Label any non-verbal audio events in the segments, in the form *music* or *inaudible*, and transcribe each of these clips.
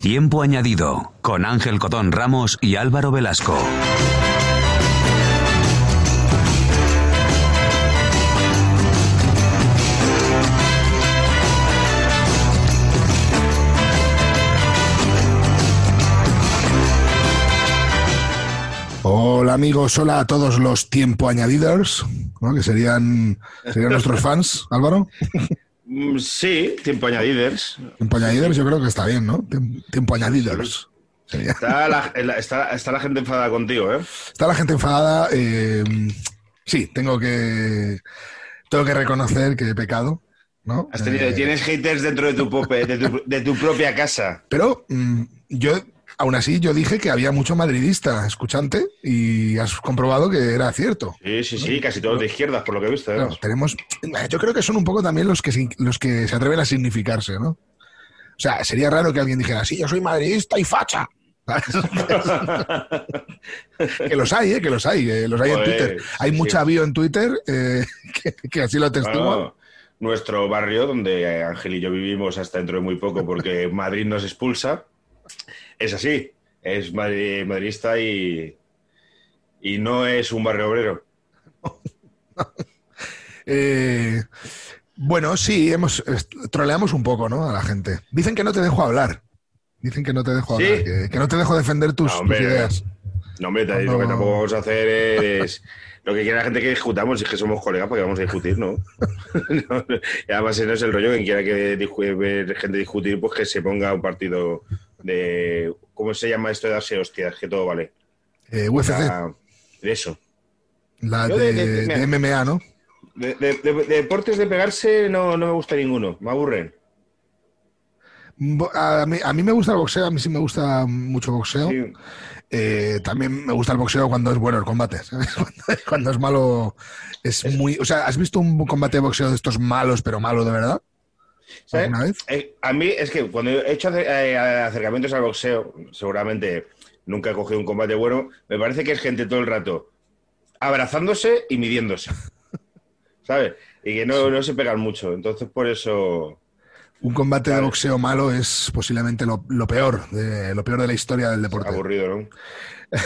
Tiempo añadido con Ángel Cotón Ramos y Álvaro Velasco. Hola amigos, hola a todos los tiempo añadiders, ¿no? que serían, serían nuestros fans, Álvaro. *laughs* Mm, Sí, tiempo añadiders. Tiempo añadiders yo creo que está bien, ¿no? Tiemp- Tiempo añadiders. Está la, la- está, está la gente enfadada contigo, ¿eh? Está la gente enfadada. eh, sí, tengo que, tengo que reconocer que he pecado, ¿no? Has tenido- Eh, Tienes haters dentro de tu, pope- de tu, de tu propia casa. Pero mm, yo, aún así, yo dije que había mucho madridista escuchante y has comprobado que era cierto. Sí, sí, sí, casi todos de izquierdas, por lo que he visto. ¿eh? Claro, tenemos, yo creo que son un poco también los que, se- los que se atreven a significarse, ¿no? O sea, sería raro que alguien dijera, sí, yo soy madridista y facha. *laughs* que los hay, ¿eh? Que los hay, que los hay en Joder, Twitter. Hay sí, mucha sí. bio en Twitter eh, *laughs* que, que así lo atestiguan. Bueno, nuestro barrio, donde Ángel y yo vivimos hasta dentro de muy poco porque Madrid nos expulsa, es así. Es madri- madridista y, y no es un barrio obrero. *laughs* Eh, bueno, sí, hemos troleamos un poco, ¿no? A la gente. Dicen que no te dejo hablar. Dicen que no te dejo ¿Sí? hablar, que, que no te dejo defender tus, No, hombre, tus ideas. No, hombre, te- lo que tampoco vamos a hacer es lo que quiere la gente que discutamos, es que somos colegas porque vamos a discutir, ¿no? No, *laughs* *laughs* y además no es el rollo, quien quiera que ver gente discutir, pues que se ponga un partido de... ¿Cómo se llama esto de darse hostias? Que todo vale. Eh, UFC, La- de eso. la de, de- de- de MMA, ¿no? De, de- de- de deportes de pegarse no, no me gusta ninguno, me aburren. A mí, a mí me gusta el boxeo, a mí sí me gusta mucho boxeo. Sí. Eh, también me gusta el boxeo cuando es bueno el combate. *laughs* ¿sabes? Cuando, cuando es malo, es, muy. O sea, ¿has visto un combate de boxeo de estos malos, pero malo de verdad? ¿Sabes? Eh, a mí es que cuando he hecho eh, acercamientos al boxeo, seguramente nunca he cogido un combate bueno, me parece que es gente todo el rato abrazándose y midiéndose. *laughs* ¿Sabes? Y que no, no se pegan mucho. Entonces, por eso. Un combate de boxeo malo es posiblemente lo, lo peor, de, lo peor de la historia del deporte. Aburrido, ¿no? *laughs*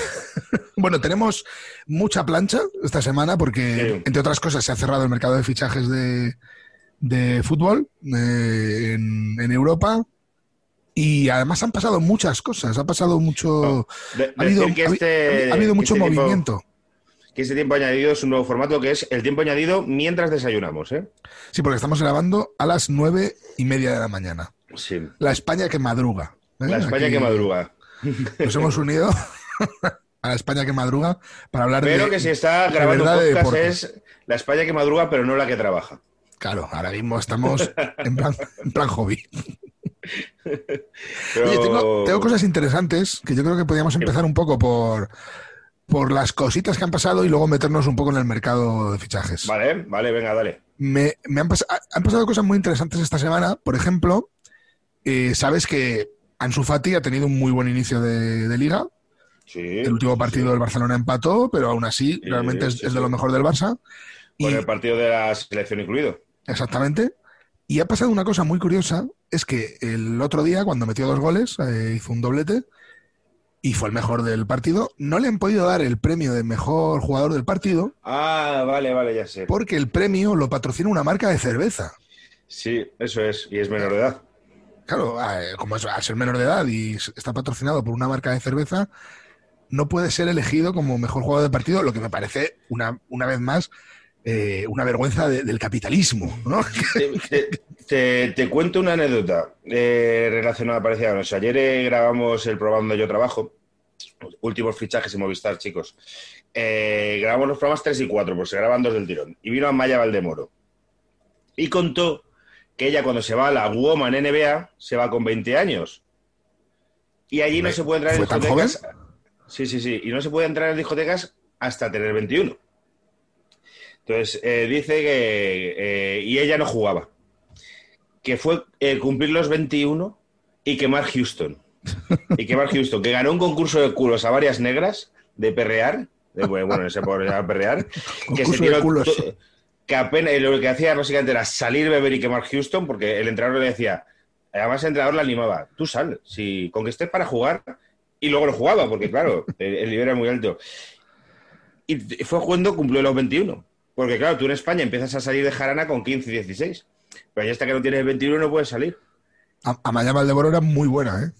Bueno, tenemos mucha plancha esta semana porque, Sí. entre otras cosas, se ha cerrado el mercado de fichajes de, de fútbol eh, en, en Europa. Y además han pasado muchas cosas, ha pasado mucho... De- ha, habido, decir que ha habi- este- ha habido que mucho este tiempo- movimiento. que este tiempo añadido es un nuevo formato que es el tiempo añadido mientras desayunamos, ¿eh? Sí, porque estamos grabando a las nueve y media de la mañana. Sí. La España que madruga. ¿eh? La España Aquí que madruga. Nos hemos unido *laughs* a la España que madruga para hablar Pero de... que si está grabando de podcast es la España que madruga, pero no la que trabaja. Claro, ahora mismo estamos en plan, en plan hobby. Pero- *laughs* Oye, tengo, tengo cosas interesantes que yo creo que podríamos empezar un poco por, por las cositas que han pasado y luego meternos un poco en el mercado de fichajes. Vale, vale, venga, dale. Me, me han, pas- han pasado cosas muy interesantes esta semana. Por ejemplo, eh, sabes que Ansu Fati ha tenido un muy buen inicio de, de liga. Sí. El último partido del Barcelona empató, pero aún así Sí, realmente es, sí, es de sí. lo mejor del Barça. Y, Con el partido de la selección incluido. Exactamente. Y ha pasado una cosa muy curiosa, es que el otro día, cuando metió dos goles, eh, hizo un doblete y fue el mejor del partido, no le han podido dar el premio de mejor jugador del partido Ah, vale, vale, ya sé. porque el premio lo patrocina una marca de cerveza. Sí, eso es. Y es menor de edad. Claro, eh, como es, al ser menor de edad y está patrocinado por una marca de cerveza, no puede ser elegido como mejor jugador del partido, lo que me parece, una, una vez más, eh, una vergüenza de- del capitalismo, ¿no? *laughs* Te, te- te- te cuento una anécdota eh, relacionada parecida a eso. Ayer eh, grabamos el programa donde yo trabajo. Últimos fichajes en Movistar, chicos. Eh, grabamos los programas 3 y 4, pues se graban dos del tirón. Y vino Amaya Valdemoro. Y contó que ella cuando se va a la Woman NBA se va con 20 años. Y allí no se puede entrar en ¿fue tan discotecas. Sí, sí, sí. Y no se puede entrar en discotecas hasta tener 21. Entonces, eh, dice que. eh, y ella no jugaba. Que fue eh, cumplir los 21 y quemar Houston. Y quemar Houston, que ganó un concurso de culos a varias negras de perrear. De, bueno, en ese pobre perrear. que de tiró culos. to- que apenas lo que hacía básicamente era salir, beber y quemar Houston, porque el entrenador le decía, Además, el entrenador la animaba. Tú sal, si con que estés para jugar. Y luego lo jugaba, porque claro, el, el nivel era muy alto. Y fue jugando, cumplió los 21. Porque claro, tú en España empiezas a salir de jarana con 15, 16. Pero ya hasta que no tienes 21 no puedes salir. A- Amaya Valdeboro era muy buena, ¿eh?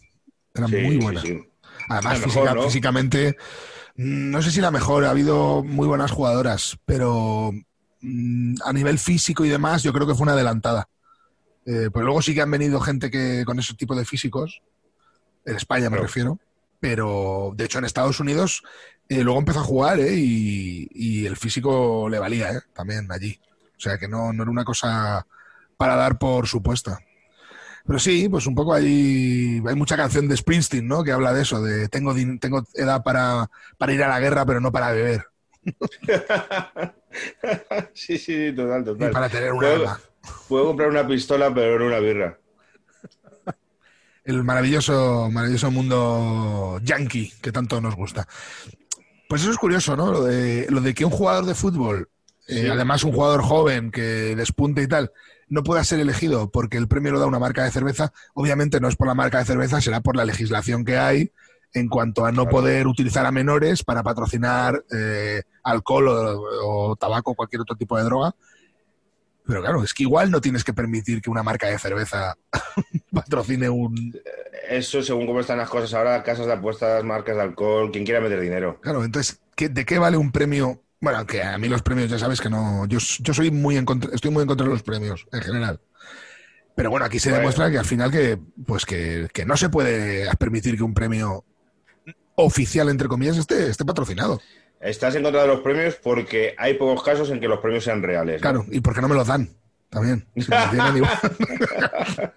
Era Sí, muy buena. sí. Además, La mejor, física- ¿no? físicamente, no sé si la mejor, ha habido muy buenas jugadoras, pero mm, a nivel físico y demás, yo creo que fue una adelantada. Eh, pues luego sí que han venido gente que con ese tipo de físicos, en España me refiero, pero de hecho en Estados Unidos eh, luego empezó a jugar ¿eh? y, y el físico le valía ¿eh? también allí. O sea que no, no era una cosa para dar por supuesta. Pero sí, pues un poco ahí hay mucha canción de Springsteen, ¿no? Que habla de eso, de tengo, tengo edad para, para ir a la guerra, pero no para beber *laughs* sí, sí, sí, total, y total. para tener un Puedo, arma. puedo comprar una pistola, pero no una birra. El maravilloso, maravilloso mundo yankee que tanto nos gusta. Pues eso es curioso, ¿no? Lo de, lo de que un jugador de fútbol, eh, Sí. además un jugador joven que despunte y tal, no pueda ser elegido porque el premio lo da una marca de cerveza, obviamente no es por la marca de cerveza, será por la legislación que hay en cuanto a no Claro. poder utilizar a menores para patrocinar eh, alcohol o, o tabaco o cualquier otro tipo de droga. Pero claro, es que igual no tienes que permitir que una marca de cerveza *laughs* patrocine un, Eso, según cómo están las cosas ahora, casas de apuestas, marcas de alcohol, quien quiera meter dinero. Claro, entonces, ¿qué- ¿de qué vale un premio? Bueno, aunque a mí los premios ya sabes que no. Yo, yo soy muy en contra, estoy muy en contra de los premios en general. Pero bueno, aquí se Bueno. demuestra que al final que, pues que, que no se puede permitir que un premio oficial, entre comillas, esté, esté patrocinado. Estás en contra de los premios porque hay pocos casos en que los premios sean reales. ¿no? Claro, y porque no me los dan también. Si me tienen igual. *laughs*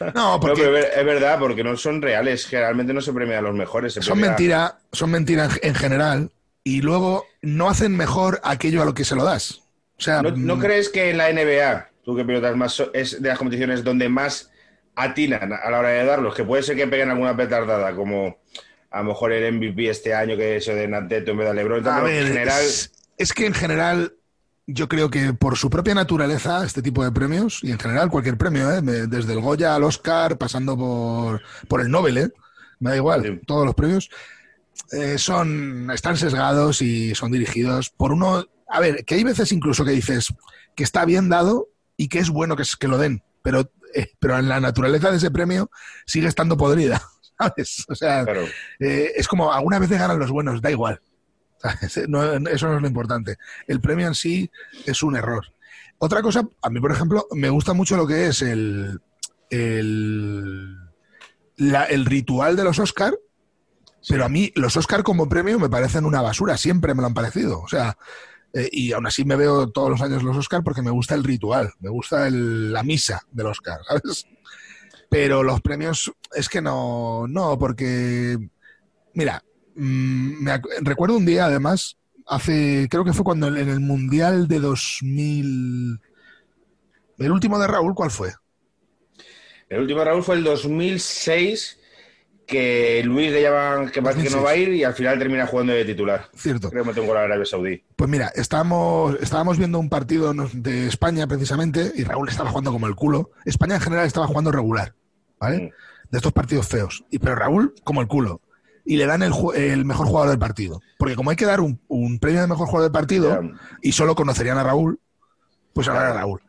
no, No, porque pero es verdad, porque no son reales. Generalmente no se premia a los mejores. se son premia- mentira, son mentira en, en general, y luego no hacen mejor aquello a lo que se lo das. O sea, ¿No, no mm, crees que en la NBA, tú que pilotas más, es de las competiciones donde más atinan a la hora de darlos? Que puede ser que peguen alguna petardada, como a lo mejor el MVP este año que es de Nanteto en vez de LeBron. A ver, en general, es, es que en general yo creo que por su propia naturaleza este tipo de premios, y en general cualquier premio, ¿eh? Desde el Goya al Oscar, pasando por, por el Nobel, ¿eh? me da igual, Sí. todos los premios, eh, son, están sesgados y son dirigidos por uno... A ver, que hay veces incluso que dices que está bien dado y que es bueno que, que lo den, pero, eh, pero en la naturaleza de ese premio sigue estando podrida, ¿sabes? *laughs* O sea, claro. eh, es como alguna vez ganan los buenos, da igual. *laughs* No- eso no es lo importante. El premio en sí es un error. Otra cosa, a mí, por ejemplo, me gusta mucho lo que es el, el, la- el ritual de los Oscar, pero a mí los Oscar como premio me parecen una basura, siempre me lo han parecido. O sea, eh, y aún así me veo todos los años los Oscar porque me gusta el ritual, me gusta el- la misa del Oscar, *laughs* ¿sabes? Pero los premios es que no, no, porque, mira, mm, me recuerdo un día además, hace, creo que fue cuando en el Mundial de 2000, el último de Raúl, ¿cuál fue? El último Raúl fue el 2006, que Luis le llaman que parece que no va a ir y al final termina jugando de titular. Cierto. Creo que mete un gol a Arabia Saudí. Pues mira, estábamos, estábamos viendo un partido de España precisamente y Raúl estaba jugando como el culo. España en general estaba jugando regular, ¿vale? Mm. De estos partidos feos. Y, pero Raúl como el culo. Y le dan el, el mejor jugador del partido. Porque como hay que dar un, un premio de mejor jugador del partido y solo conocerían a Raúl, pues ahora Claro. a Raúl.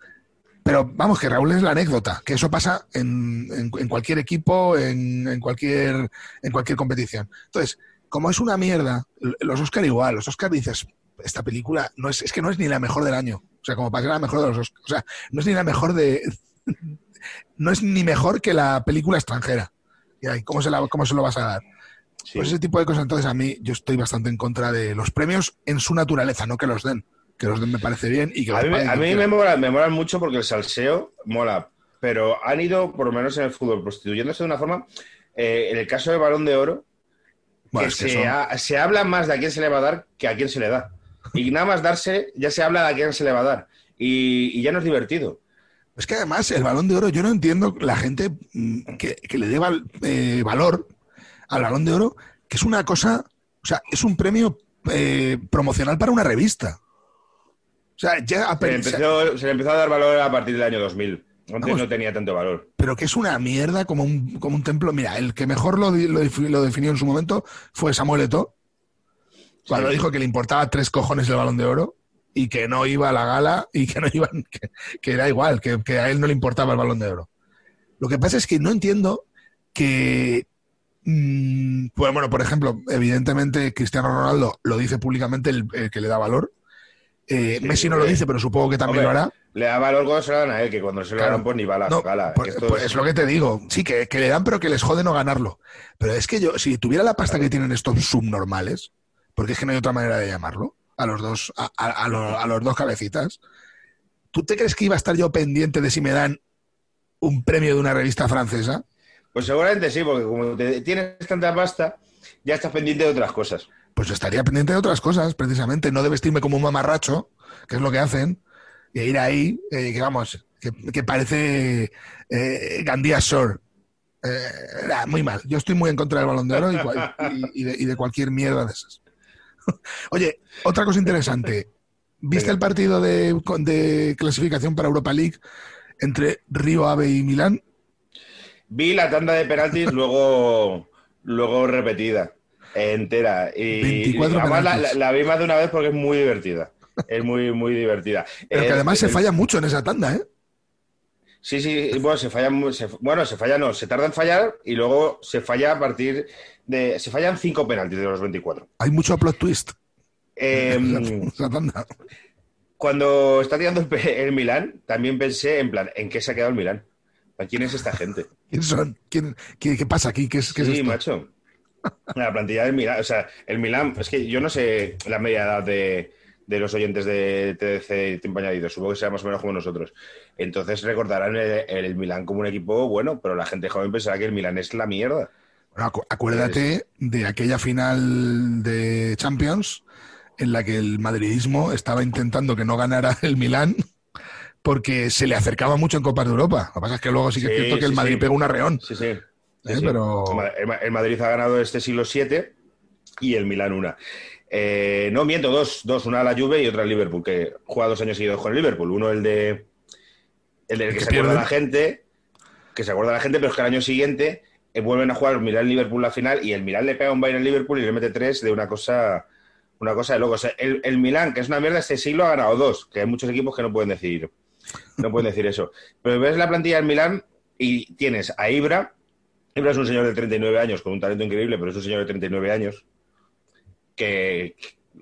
Pero vamos, que Raúl es la anécdota, que eso pasa en, en- en cualquier equipo, en, en cualquier, en cualquier competición. Entonces, como es una mierda, los Oscar igual, los Oscar dices, esta película no es, es que no es ni la mejor del año. O sea, como para ser la mejor de los Oscar. O sea, no es ni la mejor de. *laughs* no es ni mejor que la película extranjera. Y ahí, ¿cómo, se la, ¿Cómo se lo vas a dar? Sí. Pues ese tipo de cosas, entonces a mí yo estoy bastante en contra de los premios en su naturaleza, no que los den. Que los me parece bien y que A mí, a mí me, mola, me molan mucho porque el salseo mola, pero han ido, por lo menos en el fútbol, prostituyéndose de una forma. eh, en el caso del balón de oro, Bueno, que es que se, ha- se habla más de a quién se le va a dar que a quién se le da. Y nada más darse, ya se habla de a quién se le va a dar. Y, y ya no es divertido. Es que además el balón de oro, yo no entiendo la gente mm, que, que le dé val- eh, valor al balón de oro, que es una cosa, o sea, es un premio eh, promocional para una revista. O sea, ya Se le, empezó, se le empezó a dar valor a partir del año 2000. Antes Vamos. no tenía tanto valor. pero que es una mierda como un, como un templo. Mira, el que mejor lo, lo, defi- lo definió en su momento fue Samuel Eto'o, cuando Sí. dijo que le importaba tres cojones el balón de oro y que no iba a la gala y que no iban, *laughs* que, que era igual, que, que a él no le importaba el balón de oro. Lo que pasa es que no entiendo que. mm, pues bueno, por ejemplo, evidentemente Cristiano Ronaldo lo dice públicamente el, el que le da valor. Eh, Sí, Messi no lo dice, pero supongo que también Hombre, lo hará. Le da valor cuando se lo dan a él, que cuando se lo Claro. dan, pues ni va a la No, gala. pues- Esto pues es- es lo que te digo. Sí, que, que le dan, pero que les jode no ganarlo. Pero es que yo, si tuviera la pasta que tienen estos subnormales, porque es que no hay otra manera de llamarlo, a los dos, a, a- a lo- a los dos cabecitas, ¿tú te crees que iba a estar yo pendiente de si me dan un premio de una revista francesa? Pues seguramente sí, porque como te- tienes tanta pasta, ya estás pendiente de otras cosas. Pues estaría pendiente de otras cosas, precisamente, no de vestirme como un mamarracho, que es lo que hacen, y ir ahí, eh, que vamos, que, que parece eh, Gandía Shore. Eh, muy mal. Yo estoy muy en contra del balón de oro y, cual- y- y de, y de cualquier mierda de esas. *laughs* Oye, otra cosa interesante. ¿Viste el partido de, de clasificación para Europa League entre Río Ave y Milán? Vi la tanda de penaltis *laughs* luego, luego repetida, entera. Y, 24 y además la, penaltis. la- la vi más de una vez porque es muy divertida. Es muy, muy divertida. Pero que además se falla mucho en esa tanda, ¿eh? Sí, sí, bueno, se falla, se- bueno, se falla no, se tarda en fallar y luego se falla a partir de, se fallan cinco penaltis de los 24. Hay mucho plot twist Em, en *laughs* esa tanda. cuando está tirando el, el Milán, también pensé en plan, ¿en qué se ha quedado el Milán? ¿Quién es esta gente? *laughs* ¿Quién son? ¿Quién, qué, qué pasa aquí? ¿Qué es, qué es sí, esto? macho. La plantilla del Milán, o sea, el Milán, es que yo no sé la media edad de, de los oyentes de TDC y Tiempo Añadido, supongo que sea más o menos como nosotros. Entonces recordarán el, el Milán como un equipo bueno, pero la gente joven pensará que el Milán es la mierda. Bueno, acu- acuérdate de aquella final de Champions en la que el madridismo estaba intentando que no ganara el Milán porque se le acercaba mucho en Copas de Europa. Lo que pasa es que luego sí que es cierto que sí, el Madrid sí. pegó un arreón. Sí, sí. Sí, Eh, pero- El Ma- el, Ma- el Madrid ha ganado este siglo VII y el Milán una. Eh, no, miento, dos, dos, una a la Juve y otra al Liverpool, que juega dos años seguidos con el Liverpool. Uno el de el del que, se acuerda la gente, que se acuerda la gente, pero es que el año siguiente eh, vuelven a jugar Milán-Liverpool la final y el Milán le pega un baile al Liverpool y le mete tres de una cosa una cosa de locos. El, el Milán, que es una mierda, este siglo ha ganado dos, que hay muchos equipos que no pueden decir, no pueden decir eso. Pero ves la plantilla del Milán y tienes a Ibra, Es un señor de 39 años con un talento increíble, pero es un señor de 39 años que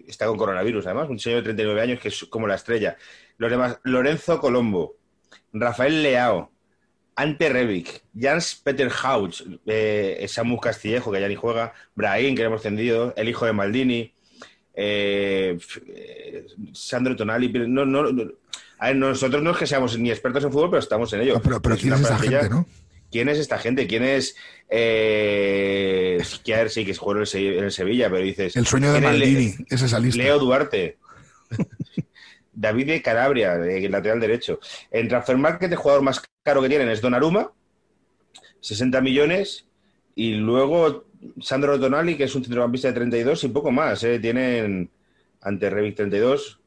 está con coronavirus, además, un señor de 39 años que es como la estrella. Los demás, Lorenzo Colombo, Rafael Leao, Ante Rebic, Jans Peter Hauch, eh, Samu Castillejo, que ya ni juega, Brahim, que le hemos tendido, el hijo de Maldini, eh, eh, Sandro Tonali. No, no, no- a ver, nosotros no es que seamos ni expertos en fútbol, pero estamos en ello. No, pero pero Es ¿quién una es esa gente, no? ¿Quién es esta gente? ¿Quién es eh, Skier? Sí, que juega en el Sevilla, pero dices. El sueño de ¿quién es Le- Maldini, es esa lista. Leo Duarte. *laughs* David de Calabria, lateral derecho. En Transfermarket, el jugador más caro que tienen es Donnarumma, 60 millones. Y luego Sandro Tonali, que es un centrocampista de 32 y poco más. ¿eh? Tienen ante Revic 32.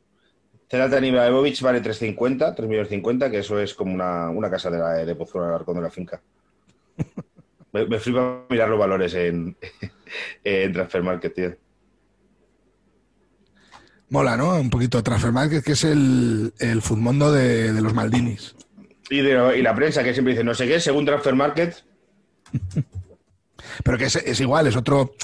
Zlatan Ibrahimovic vale 350, 3 millones 50, que eso es como una, una casa de, la, de Pozuelo del Arcón de la finca. *laughs* Me, me flipa mirar los valores en, *laughs* en Transfermarket, tío. Mola, ¿no? Un poquito Transfer Market, que es el, el futmundo de, de los Maldinis. Y, de- y la prensa que siempre dice no sé qué, según Transfer Market, *laughs* Pero que es, es igual, es otro.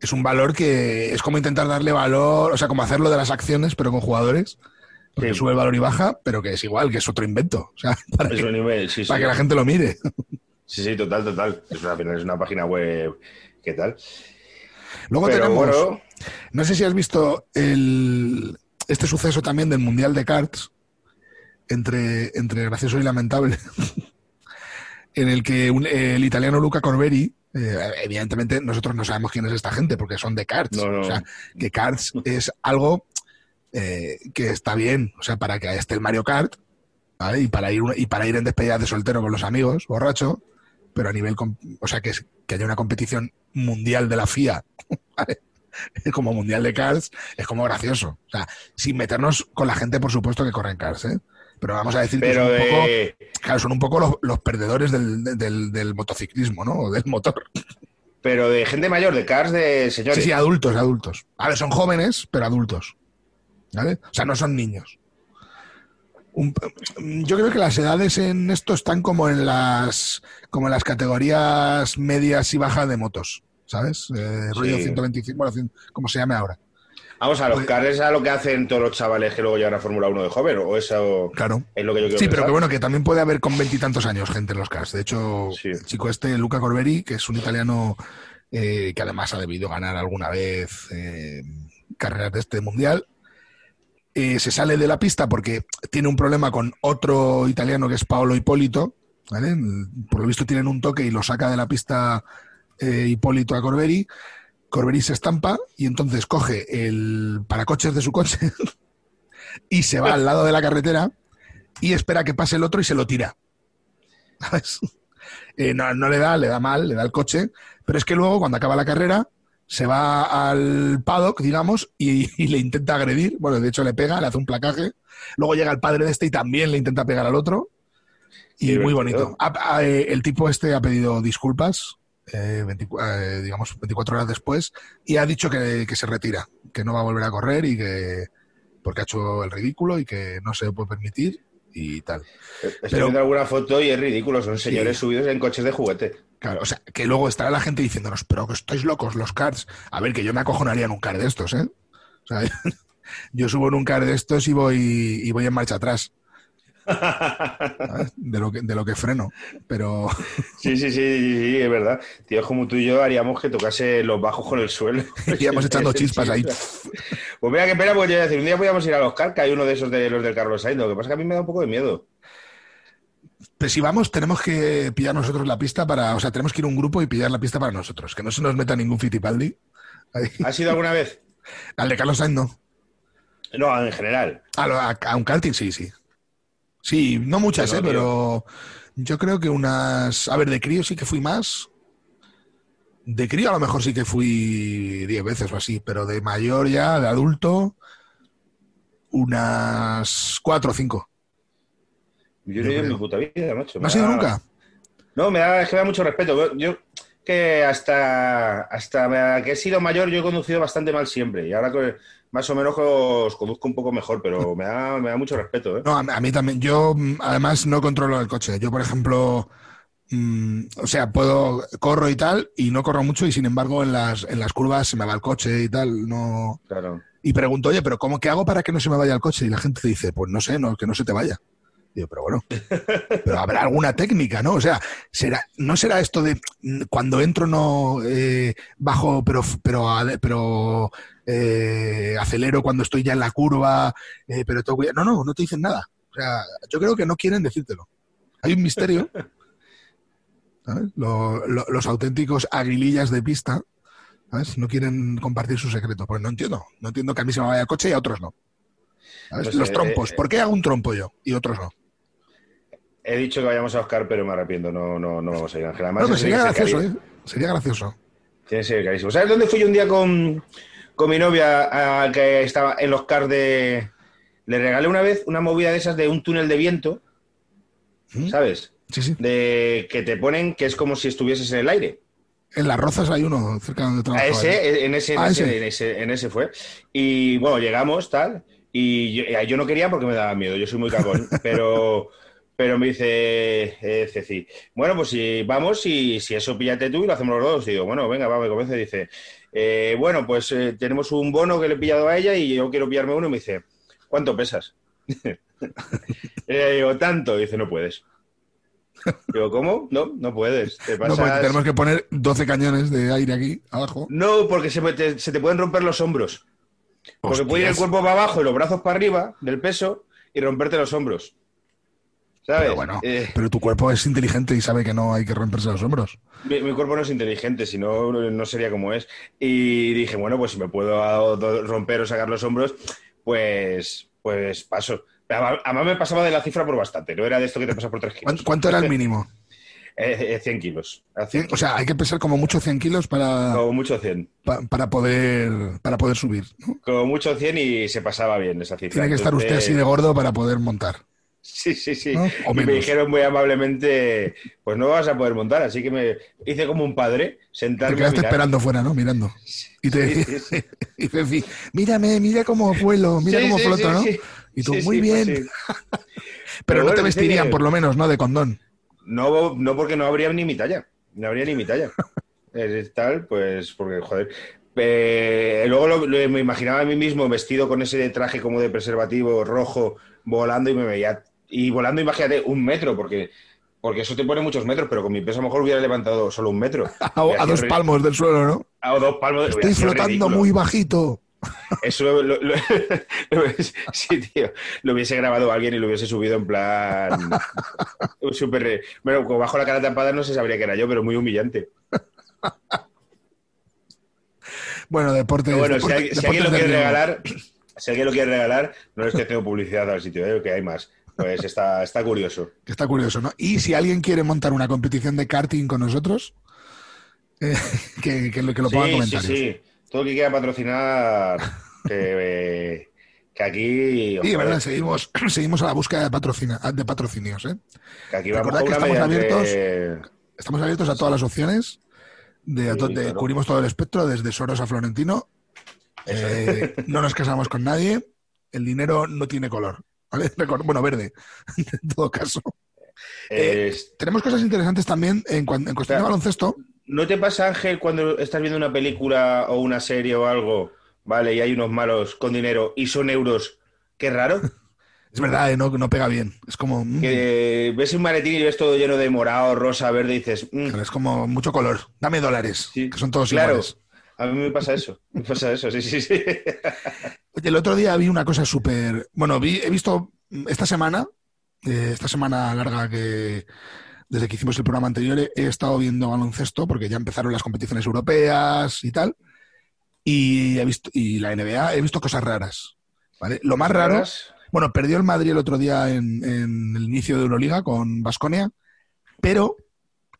Es un valor que es como intentar darle valor, o sea, como hacerlo de las acciones, pero con jugadores. Porque Sí. sube el valor y baja, pero que es igual, que es otro invento. O sea, para, *laughs* es que, un nivel, sí, sí. para que la gente lo mire. Sí, sí, total, total. Es una, al final es una página web, ¿qué tal? Luego Pero tenemos. bueno, No sé si has visto el, este suceso también del Mundial de Cards, entre, entre gracioso y lamentable, *laughs* en el que un- el italiano Luca Corberi, eh, evidentemente nosotros no sabemos quién es esta gente porque son de Cards. No, no. O sea, que Cards *laughs* es algo eh, que está bien, o sea, para que esté el Mario Kart ¿vale? y, para ir, y para ir en despedida de soltero con los amigos, borracho, pero a nivel, o sea, que, que haya una competición mundial de la FIA, *laughs* ¿vale? como mundial de cars, es como gracioso. O sea, sin meternos con la gente, por supuesto, que corre en cars, ¿eh? Pero vamos a decir Pero que son un poco, claro, son un poco los, los perdedores del, del- del motociclismo, ¿no? O del motor. Pero de gente mayor, de cars de señores. Sí, sí, adultos, adultos. A ver, son jóvenes, pero adultos. ¿Vale? O sea, no son niños. Un- yo creo que las edades en esto están como en las como en las categorías medias y bajas de motos, ¿sabes? Eh, rollo Sí. 125, bueno, cien- como se llame ahora. Vamos a los Pues- cars es a lo que hacen todos los chavales que luego llegan a Fórmula 1 de joven, o eso Claro. es lo que yo quiero Sí, pero que bueno, que también puede haber con veintitantos años gente en los cars. De hecho, Sí. el chico este, Luca Corberi, que es un italiano eh, que además ha debido ganar alguna vez eh, carreras de este mundial, eh, se sale de la pista porque tiene un problema con otro italiano que es Paolo Hipólito. ¿vale? Por lo visto tienen un toque y lo saca de la pista eh, Hipólito a Corberi. Corberi se estampa y entonces coge el paracoches de su coche *laughs* y se va al lado de la carretera y espera que pase el otro y se lo tira. *laughs* ¿Sabes? Eh, no le da, le da mal, le da el coche, pero es que luego cuando acaba la carrera se va al paddock, digamos, y, y le intenta agredir. Bueno, de hecho le pega, le hace un placaje. Luego llega el padre de este y también le intenta pegar al otro. Y muy bonito. Eh, el tipo este ha pedido disculpas, eh, 24, eh, digamos, 24 horas después, y ha dicho que, que se retira, que no va a volver a correr y que porque ha hecho el ridículo y que no se puede permitir y tal. Estoy pero- viendo alguna foto y es ridículo, son señores subidos en coches de juguete. Claro, o sea, que luego estará la gente diciéndonos, pero que estáis locos los cards. A ver, que yo me acojonaría en un card de estos, ¿eh? O sea, *laughs* yo subo en un card de estos y voy, y voy en marcha atrás. ¿Sabes? De lo, que, de lo que freno. Pero *laughs* Sí, sí, sí, sí, sí, es verdad. Tíos como tú y yo haríamos que tocase los bajos con el suelo. *laughs* íbamos echando *laughs* chispas ahí. Pues mira, qué pena, porque yo iba a decir, un día podíamos ir a los car, que hay uno de esos de los del Carlos Sainz. Lo que pasa es que a mí me da un poco de miedo. Pues si vamos, tenemos que pillar nosotros la pista para. O sea, tenemos que ir a un grupo y pillar la pista para nosotros. Que no se nos meta ningún Fittipaldi. Ahí. ¿Has ido alguna vez? Al de Carlos Sainz no. No, en general. A, lo- a- a un karting sí, sí. Sí, no muchas, Bueno, ¿eh? Pero yo creo que unas... A ver, de crío sí que fui más. De crío a lo mejor sí que fui 10 veces o así, pero de mayor ya, de adulto, unas 4 o 5. Yo no he ido en mi puta vida, macho. ¿No has ido nunca? No, me da, es que me da mucho respeto. Yo que hasta, hasta que he sido mayor yo he conducido bastante mal siempre. Y ahora que más o menos os conduzco un poco mejor, pero me da, me da mucho respeto. ¿eh? No, a, mí también. Yo, mm, además, no controlo el coche. Yo, por ejemplo, mm, o sea, puedo, corro y tal, y no corro mucho, y sin embargo, en las, en las curvas se me va el coche y tal. No. Claro. Y pregunto, oye, pero ¿cómo que hago para que no se me vaya el coche? Y la gente te dice, pues no sé, no, que no se te vaya. Digo, pero bueno, pero habrá alguna técnica, ¿no? O sea, será, no será esto de cuando entro no eh, bajo, pero pero pero eh, acelero cuando estoy ya en la curva, eh, pero cuidado. No, no, no te dicen nada. O sea, yo creo que no quieren decírtelo. Hay un misterio. ¿sabes? Lo- lo- los auténticos aguilillas de pista, ¿sabes? No quieren compartir su secreto. Pues no entiendo. No entiendo que a mí se me vaya el coche y a otros no. ¿Sabes? Pues, los trompos. eh, ¿Por qué hago un trompo yo y otros no? He dicho que vayamos a Oscar, pero me arrepiento. No, no, no vamos a ir, Ángel. Además, No, sería gracioso, ¿eh? Sería gracioso. Tiene que ser carísimo. ¿Sabes dónde fui yo un día con, con mi novia a- que estaba en los cars de... Le regalé una vez una movida de esas de un túnel de viento, ¿Mm? ¿sabes? Sí, sí. De que te ponen que es como si estuvieses en el aire. En las rozas hay uno cerca de donde trabajo. ese, en ese, en Ah, ese, ese. en ese, en ese fue. Y bueno, llegamos, tal, y yo, eh, yo no quería porque me daba miedo, yo soy muy cagón, *laughs* pero, pero me dice eh, Ceci, bueno, pues si vamos y si eso píllate tú y lo hacemos los dos. Y digo, bueno, venga, va, me convence. Dice, eh, bueno, pues eh, tenemos un bono que le he pillado a ella y yo quiero pillarme uno y me dice, ¿cuánto pesas? le *laughs* digo, tanto. Y dice, no puedes. Digo, ¿cómo? No, no puedes. Te No, pasas... tenemos que poner 12 cañones de aire aquí abajo. No, porque se, te, se te pueden romper los hombros. Porque puede ir el Hostias. cuerpo para abajo y los brazos para arriba del peso y romperte los hombros. ¿Sabes? Pero bueno, Eh, pero tu cuerpo es inteligente y sabe que no hay que romperse los hombros. mi, mi cuerpo no es inteligente, si no, no sería como es. Y dije, bueno, pues si me puedo do- romper o sacar los hombros, pues, pues paso. Además me pasaba de la cifra por bastante, no era de esto que te pasa por 3 kilos. ¿Cuánto, era el mínimo? *laughs* Eh, eh, 100 kilos. A 100 Cien- O sea, hay que pesar como mucho 100 kilos para, Como mucho 100. pa- para, poder, para poder subir. ¿no? Como mucho 100 y se pasaba bien esa cifra. Tiene que estar usted así de gordo para poder montar. Sí, sí, sí. ¿no? O me dijeron muy amablemente, pues no vas a poder montar, así que me hice como un padre, Te sentarme a quedaste esperando fuera, ¿no? Mirando. Y te Sí, decía, *laughs* sí, sí. y Ceci, mírame, mira cómo vuelo, mira Sí, cómo sí, floto, sí, ¿no? sí. Y tú, Sí, muy sí, bien. pues sí. Pero, Pero no te bueno, vestirían, que- por lo menos, ¿no? De condón. No, no porque no habría ni mi talla. No habría ni mi talla. *laughs* Es tal, pues, porque, joder. Eh, luego lo- lo- me imaginaba a mí mismo vestido con ese traje como de preservativo rojo, volando y me veía. Y volando, imagínate, un metro, porque, porque eso te pone muchos metros, pero con mi peso a lo mejor hubiera levantado solo un metro. *laughs* A, dos palmos del suelo, ¿no? A dos palmos. Estoy hubiera sido flotando ridículo. muy bajito. Eso lo, *laughs* sí, tío. Lo hubiese grabado alguien y lo hubiese subido en plan. *laughs* Súper. Bueno, como bajo la cara tapada no se sabría que era yo, pero muy humillante. Bueno, deportes. Pero bueno, si, deporte- alguien- si deportes alguien lo quiere regalar, si alguien lo quiere regalar, no es que tengo publicidad al sitio, ¿eh? que hay más. Pues está, está curioso. Está curioso, ¿no? Y si alguien quiere montar una competición de karting con nosotros, eh, *laughs* que, que lo, que lo ponga en Sí, sí, sí. Todo el que quiera patrocinar, que, eh, que aquí. Sí, verdad, seguimos, *clears throat* seguimos a la búsqueda de, patrocina, de patrocinios. ¿eh? que aquí vamos recordad que estamos mediante- Estamos abiertos a todas las opciones. De, Sí, claro. Cubrimos todo el espectro, desde Soros a Florentino. Eh, no nos casamos con nadie. El dinero no tiene color. *laughs* Bueno, verde, *laughs* en todo caso. Eh, es- Tenemos cosas interesantes también en, cuan- en cuestión de baloncesto. ¿No te pasa, Ángel, cuando estás viendo una película o una serie o algo, vale, y hay unos malos con dinero y son euros? Qué raro. *laughs* Es verdad, eh, no, no pega bien. Es como. mm, Que ves un maletín y ves todo lleno de morado, rosa, verde y dices, mm, es como mucho color. Dame dólares, Sí, que son todos claro. iguales. A mí me pasa eso. Me pasa eso, sí, sí, sí. *laughs* Oye, el otro día vi una cosa súper. Bueno, vi, he visto esta semana, eh, esta semana larga que desde que hicimos el programa anterior, he, estado viendo baloncesto porque ya empezaron las competiciones europeas y tal. Y he visto, y la NBA, he visto cosas raras. ¿vale? Lo más raro, bueno, perdió el Madrid el otro día en, en el inicio de Euroliga con Basconia, pero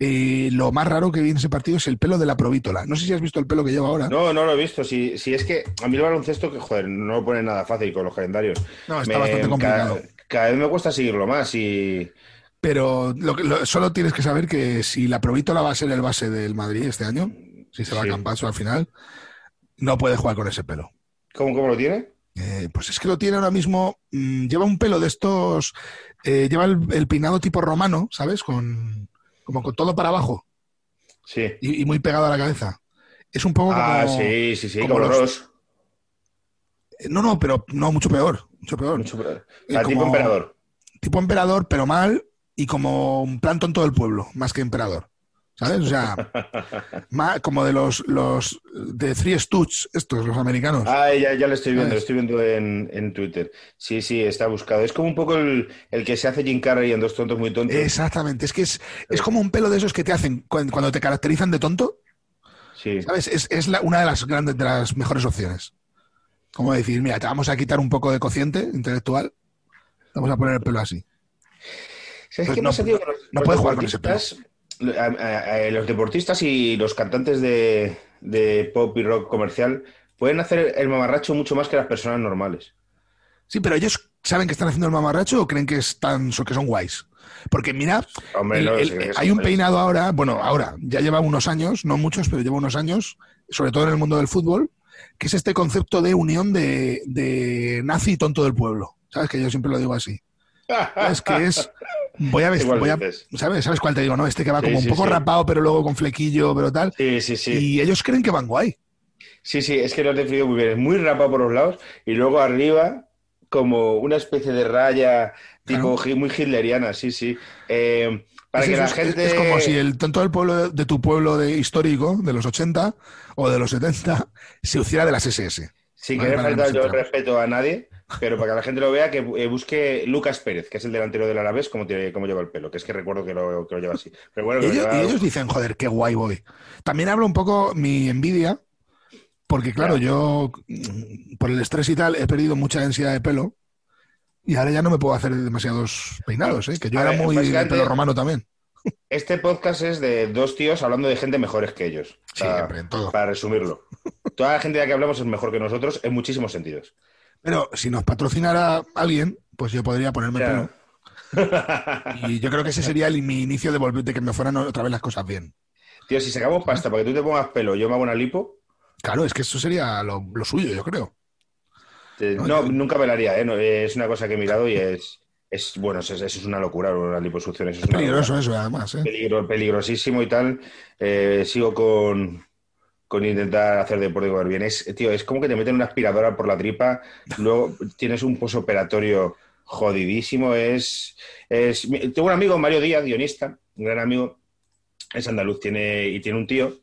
eh, lo más raro que vi en ese partido es el pelo de la provítola. No sé si has visto el pelo que lleva ahora. No, no lo he visto. Si, si es que a mí el baloncesto, que joder, no lo pone nada fácil con los calendarios. No, está Me- bastante complicado. Cada, cada vez me cuesta seguirlo más y. Pero lo que- lo- solo tienes que saber que si la Provítola va a ser el base del Madrid este año, si se va Sí. a Campacho al final, no puede jugar con ese pelo. ¿Cómo, cómo lo tiene? Eh, pues es que lo tiene ahora mismo, mm, lleva un pelo de estos, eh, lleva el, el peinado tipo romano, ¿sabes? Con, como con todo para abajo Sí. y, y muy pegado a la cabeza. Es un poco Ah, como... sí, sí, sí, como como, los-. Eh, No, no, pero no, mucho peor, mucho peor. Mucho peor. Eh, tipo emperador. Tipo emperador, pero mal y como un plan tonto del pueblo, más que emperador. ¿Sabes? O sea, *laughs* como de los, los de Three Stooges, estos, los americanos. Ah, ya, ya lo estoy viendo, ¿Sabes? lo estoy viendo en, en Twitter. Sí, sí, está buscado. Es como un poco el, el que se hace Jim Carrey en Dos Tontos Muy Tontos. Exactamente, es que es, es como un pelo de esos que te hacen cuan- cuando te caracterizan de tonto, Sí. ¿sabes? Es, es la- una de las grandes, de las mejores opciones. Como decir, mira, te vamos a quitar un poco de cociente intelectual, vamos a poner el pelo así. ¿Sabes Pues qué no- pasa, tío? Que los- no los puede jugar con ese deportistas- a- a- a- los deportistas y los cantantes de, de pop y rock comercial pueden hacer el mamarracho mucho más que las personas normales. Sí, pero ellos saben que están haciendo el mamarracho o creen que están que son guays. Porque mira, Hombre, el- no, el- sí que hay un peinado ahora, bueno, ahora, ya lleva unos años, no muchos, pero lleva unos años, sobre todo en el mundo del fútbol, que es este concepto de unión de, de nazi y tonto del pueblo. ¿Sabes? Que yo siempre lo digo así. *laughs* Es que es. Voy a ver, voy a. ¿sabes? ¿Sabes cuál te digo? No, este que va Sí, como un sí, poco sí. rapado, pero luego con flequillo, pero tal. Sí, sí, sí. Y ellos creen que van guay. Sí, sí, es que lo has definido muy bien. Es muy rapado por los lados y luego arriba como una especie de raya tipo muy hitleriana, sí, sí. Eh, para Es que la es- gente... es como si el tonto del pueblo de, de tu pueblo de histórico, de los 80 o de los 70, se hiciera de las SS. Sin Vale, querer faltar yo el respeto a nadie, pero para que la gente lo vea, que eh, busque Lucas Pérez, que es el delantero del Alavés, cómo, tiene, cómo lleva el pelo, que es que recuerdo que lo, que lo lleva así. Pero bueno, ellos, lleva- y ellos dicen, joder, qué guay voy. También hablo un poco mi envidia, porque claro, yo mm, por el estrés y tal he perdido mucha densidad de pelo y ahora ya no me puedo hacer demasiados peinados, ¿eh? que yo era muy de pelo romano también. Este podcast es de dos tíos hablando de gente mejores que ellos. Sea, Siempre, en todo. Para resumirlo. Toda la gente de la que hablamos es mejor que nosotros en muchísimos sentidos. Pero si nos patrocinara alguien, pues yo podría ponerme pelo. *laughs* y yo creo que ese sería el, mi inicio de volver, de que me fueran otra vez las cosas bien. Tío, si sacamos pasta para que tú te pongas pelo, yo me hago una lipo. Claro, es que eso sería lo, lo suyo, yo creo. te- No, no, yo- nunca me la haría, ¿eh? No, es una cosa que he mirado y es, es bueno, eso, es- una locura, una liposucción. Eso es peligroso locura. eso, además. ¿eh? Peligro- peligrosísimo y tal. Eh, sigo con, con intentar hacer deporte y comer bien. Es, tío, es como que te meten una aspiradora por la tripa, luego tienes un posoperatorio jodidísimo. Es, es... Tengo un amigo, Mario Díaz, guionista, un gran amigo, es andaluz, tiene, y tiene un tío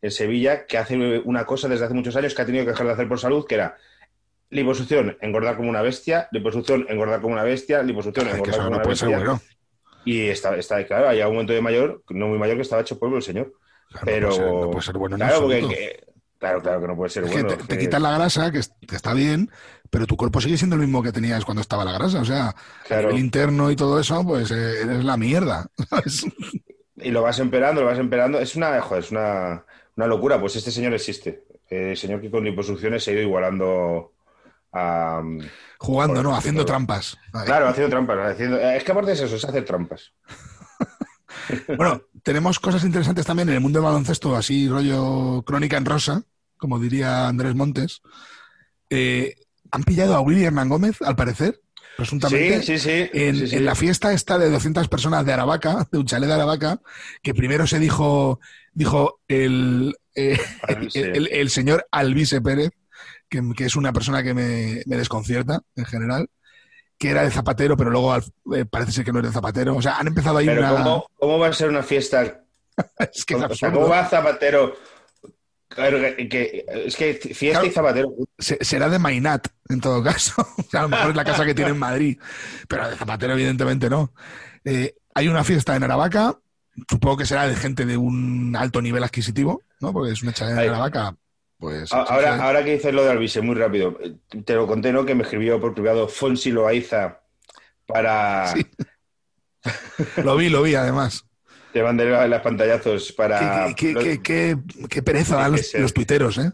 en Sevilla que hace una cosa desde hace muchos años que ha tenido que dejar de hacer por salud, que era liposucción, engordar como una bestia, liposucción, engordar como una bestia, liposucción, engordar como no una ser bestia. bueno. Y está, está claro, hay un momento de mayor, no muy mayor, que estaba hecho polvo el señor. Claro, Pero. no, puede ser, no puede ser bueno en claro, porque. absoluto. claro, claro que no puede ser Es bueno. que te, te quitas la grasa, que, es- que está bien, pero tu cuerpo sigue siendo el mismo que tenías cuando estaba la grasa. O sea, Claro. el interno y todo eso, pues eh, eres la mierda. *laughs* ¿sabes? Y lo vas emperando, lo vas emperando. Es una, joder, es una, una locura. Pues este señor existe. Eh, El señor que con liposucciones se ha ido igualando a. Jugando, ¿no? Haciendo trampas. Claro, haciendo trampas. Haciendo... Es que aparte de eso, es hacer trampas. *laughs* Bueno, tenemos cosas interesantes también en el mundo del baloncesto, así rollo crónica en rosa, como diría Andrés Montes. Eh, han pillado a Willy Hernán Gómez, al parecer, presuntamente. Sí, sí, sí. En, la fiesta esta de 200 personas de Aravaca, de un chalet de Aravaca, que primero se dijo, dijo el, eh, el, *laughs* el- el señor Alvise Pérez, que, que es una persona que me, me desconcierta en general, que era de Zapatero, pero luego eh, parece ser que no es de Zapatero. O sea, han empezado ahí Pero una... ¿cómo, ¿cómo va a ser una fiesta *laughs* Es que es O sea, absurdo. ¿cómo va Zapatero? Claro, que- que- es que fiesta Claro. y Zapatero. Se- será de Mainat, en todo caso. *laughs* O sea, a lo mejor es la casa que tiene en Madrid, pero de Zapatero, evidentemente, no. Eh, hay una fiesta en Aravaca, supongo que será de gente de un alto nivel adquisitivo, ¿no? Porque es una Ahí. en Aravaca, pues. Ahora, ahora que dices lo de Alvise, muy rápido. Te lo conté, ¿no? Que me escribió por privado Fonsi Loaiza para. Sí. *laughs* Lo vi, lo vi, además. Te mandé la- las pantallazos para. Qué, qué- los- qué- qué- qué pereza dan los, los tuiteros, ¿eh?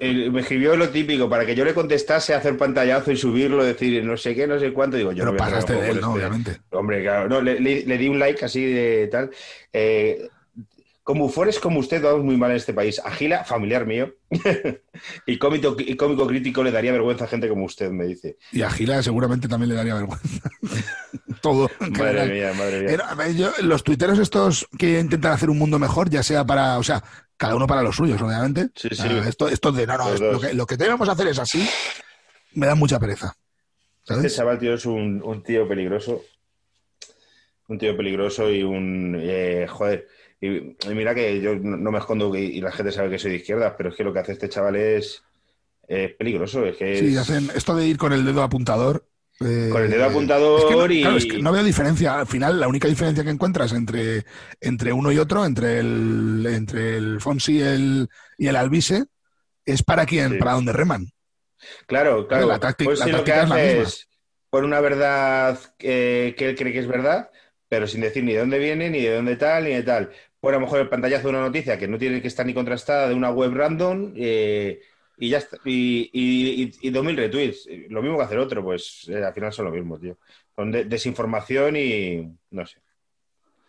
eh, me escribió lo típico, para que yo le contestase, hacer pantallazo y subirlo, decir no sé qué, no sé cuánto. Digo, yo Pero no pasaste de él, ¿no? este- Obviamente. Hombre, claro, no, le, le- le di un like así de tal. Eh, con bufores como usted vamos muy mal en este país. Agila, familiar mío. *laughs* y, cómico, y cómico crítico le daría vergüenza a gente como usted, me dice. Y a Gila seguramente también le daría vergüenza. *laughs* Todo. Madre mía, madre mía. Yo- los tuiteros estos que intentan hacer un mundo mejor, ya sea para, o sea, cada uno para los suyos, obviamente. Sí, sí. Ah, esto, esto de, no, no, lo, que, lo que debemos hacer es así, me da mucha pereza. Este ¿Sabes? chaval, tío, es un, un tío peligroso. Un tío peligroso y un. eh, joder. Y, y mira que yo no, no me escondo y, y la gente sabe que soy de izquierdas, pero es que lo que hace este chaval es. es peligroso. Es que Sí, hacen esto de ir con el dedo apuntador. eh, Con el dedo apuntador es que no, y- claro, es que no veo diferencia. Al final, la única diferencia que encuentras entre, entre uno y otro, entre el, entre el Fonsi y el, y el Alvise, es para quién, Sí. para dónde reman. Claro, claro. La táctica- pues la sí, lo que táctica es poner una verdad eh, que él cree que es verdad, pero sin decir ni de dónde viene, ni de dónde tal, ni de tal. Pone a lo mejor el pantallazo de una noticia que no tiene que estar ni contrastada de una web random eh, y ya está. Y, y, y, y 2.000 retweets. Lo mismo que hacer otro, pues eh, al final son lo mismo, tío. Son de- desinformación y no sé.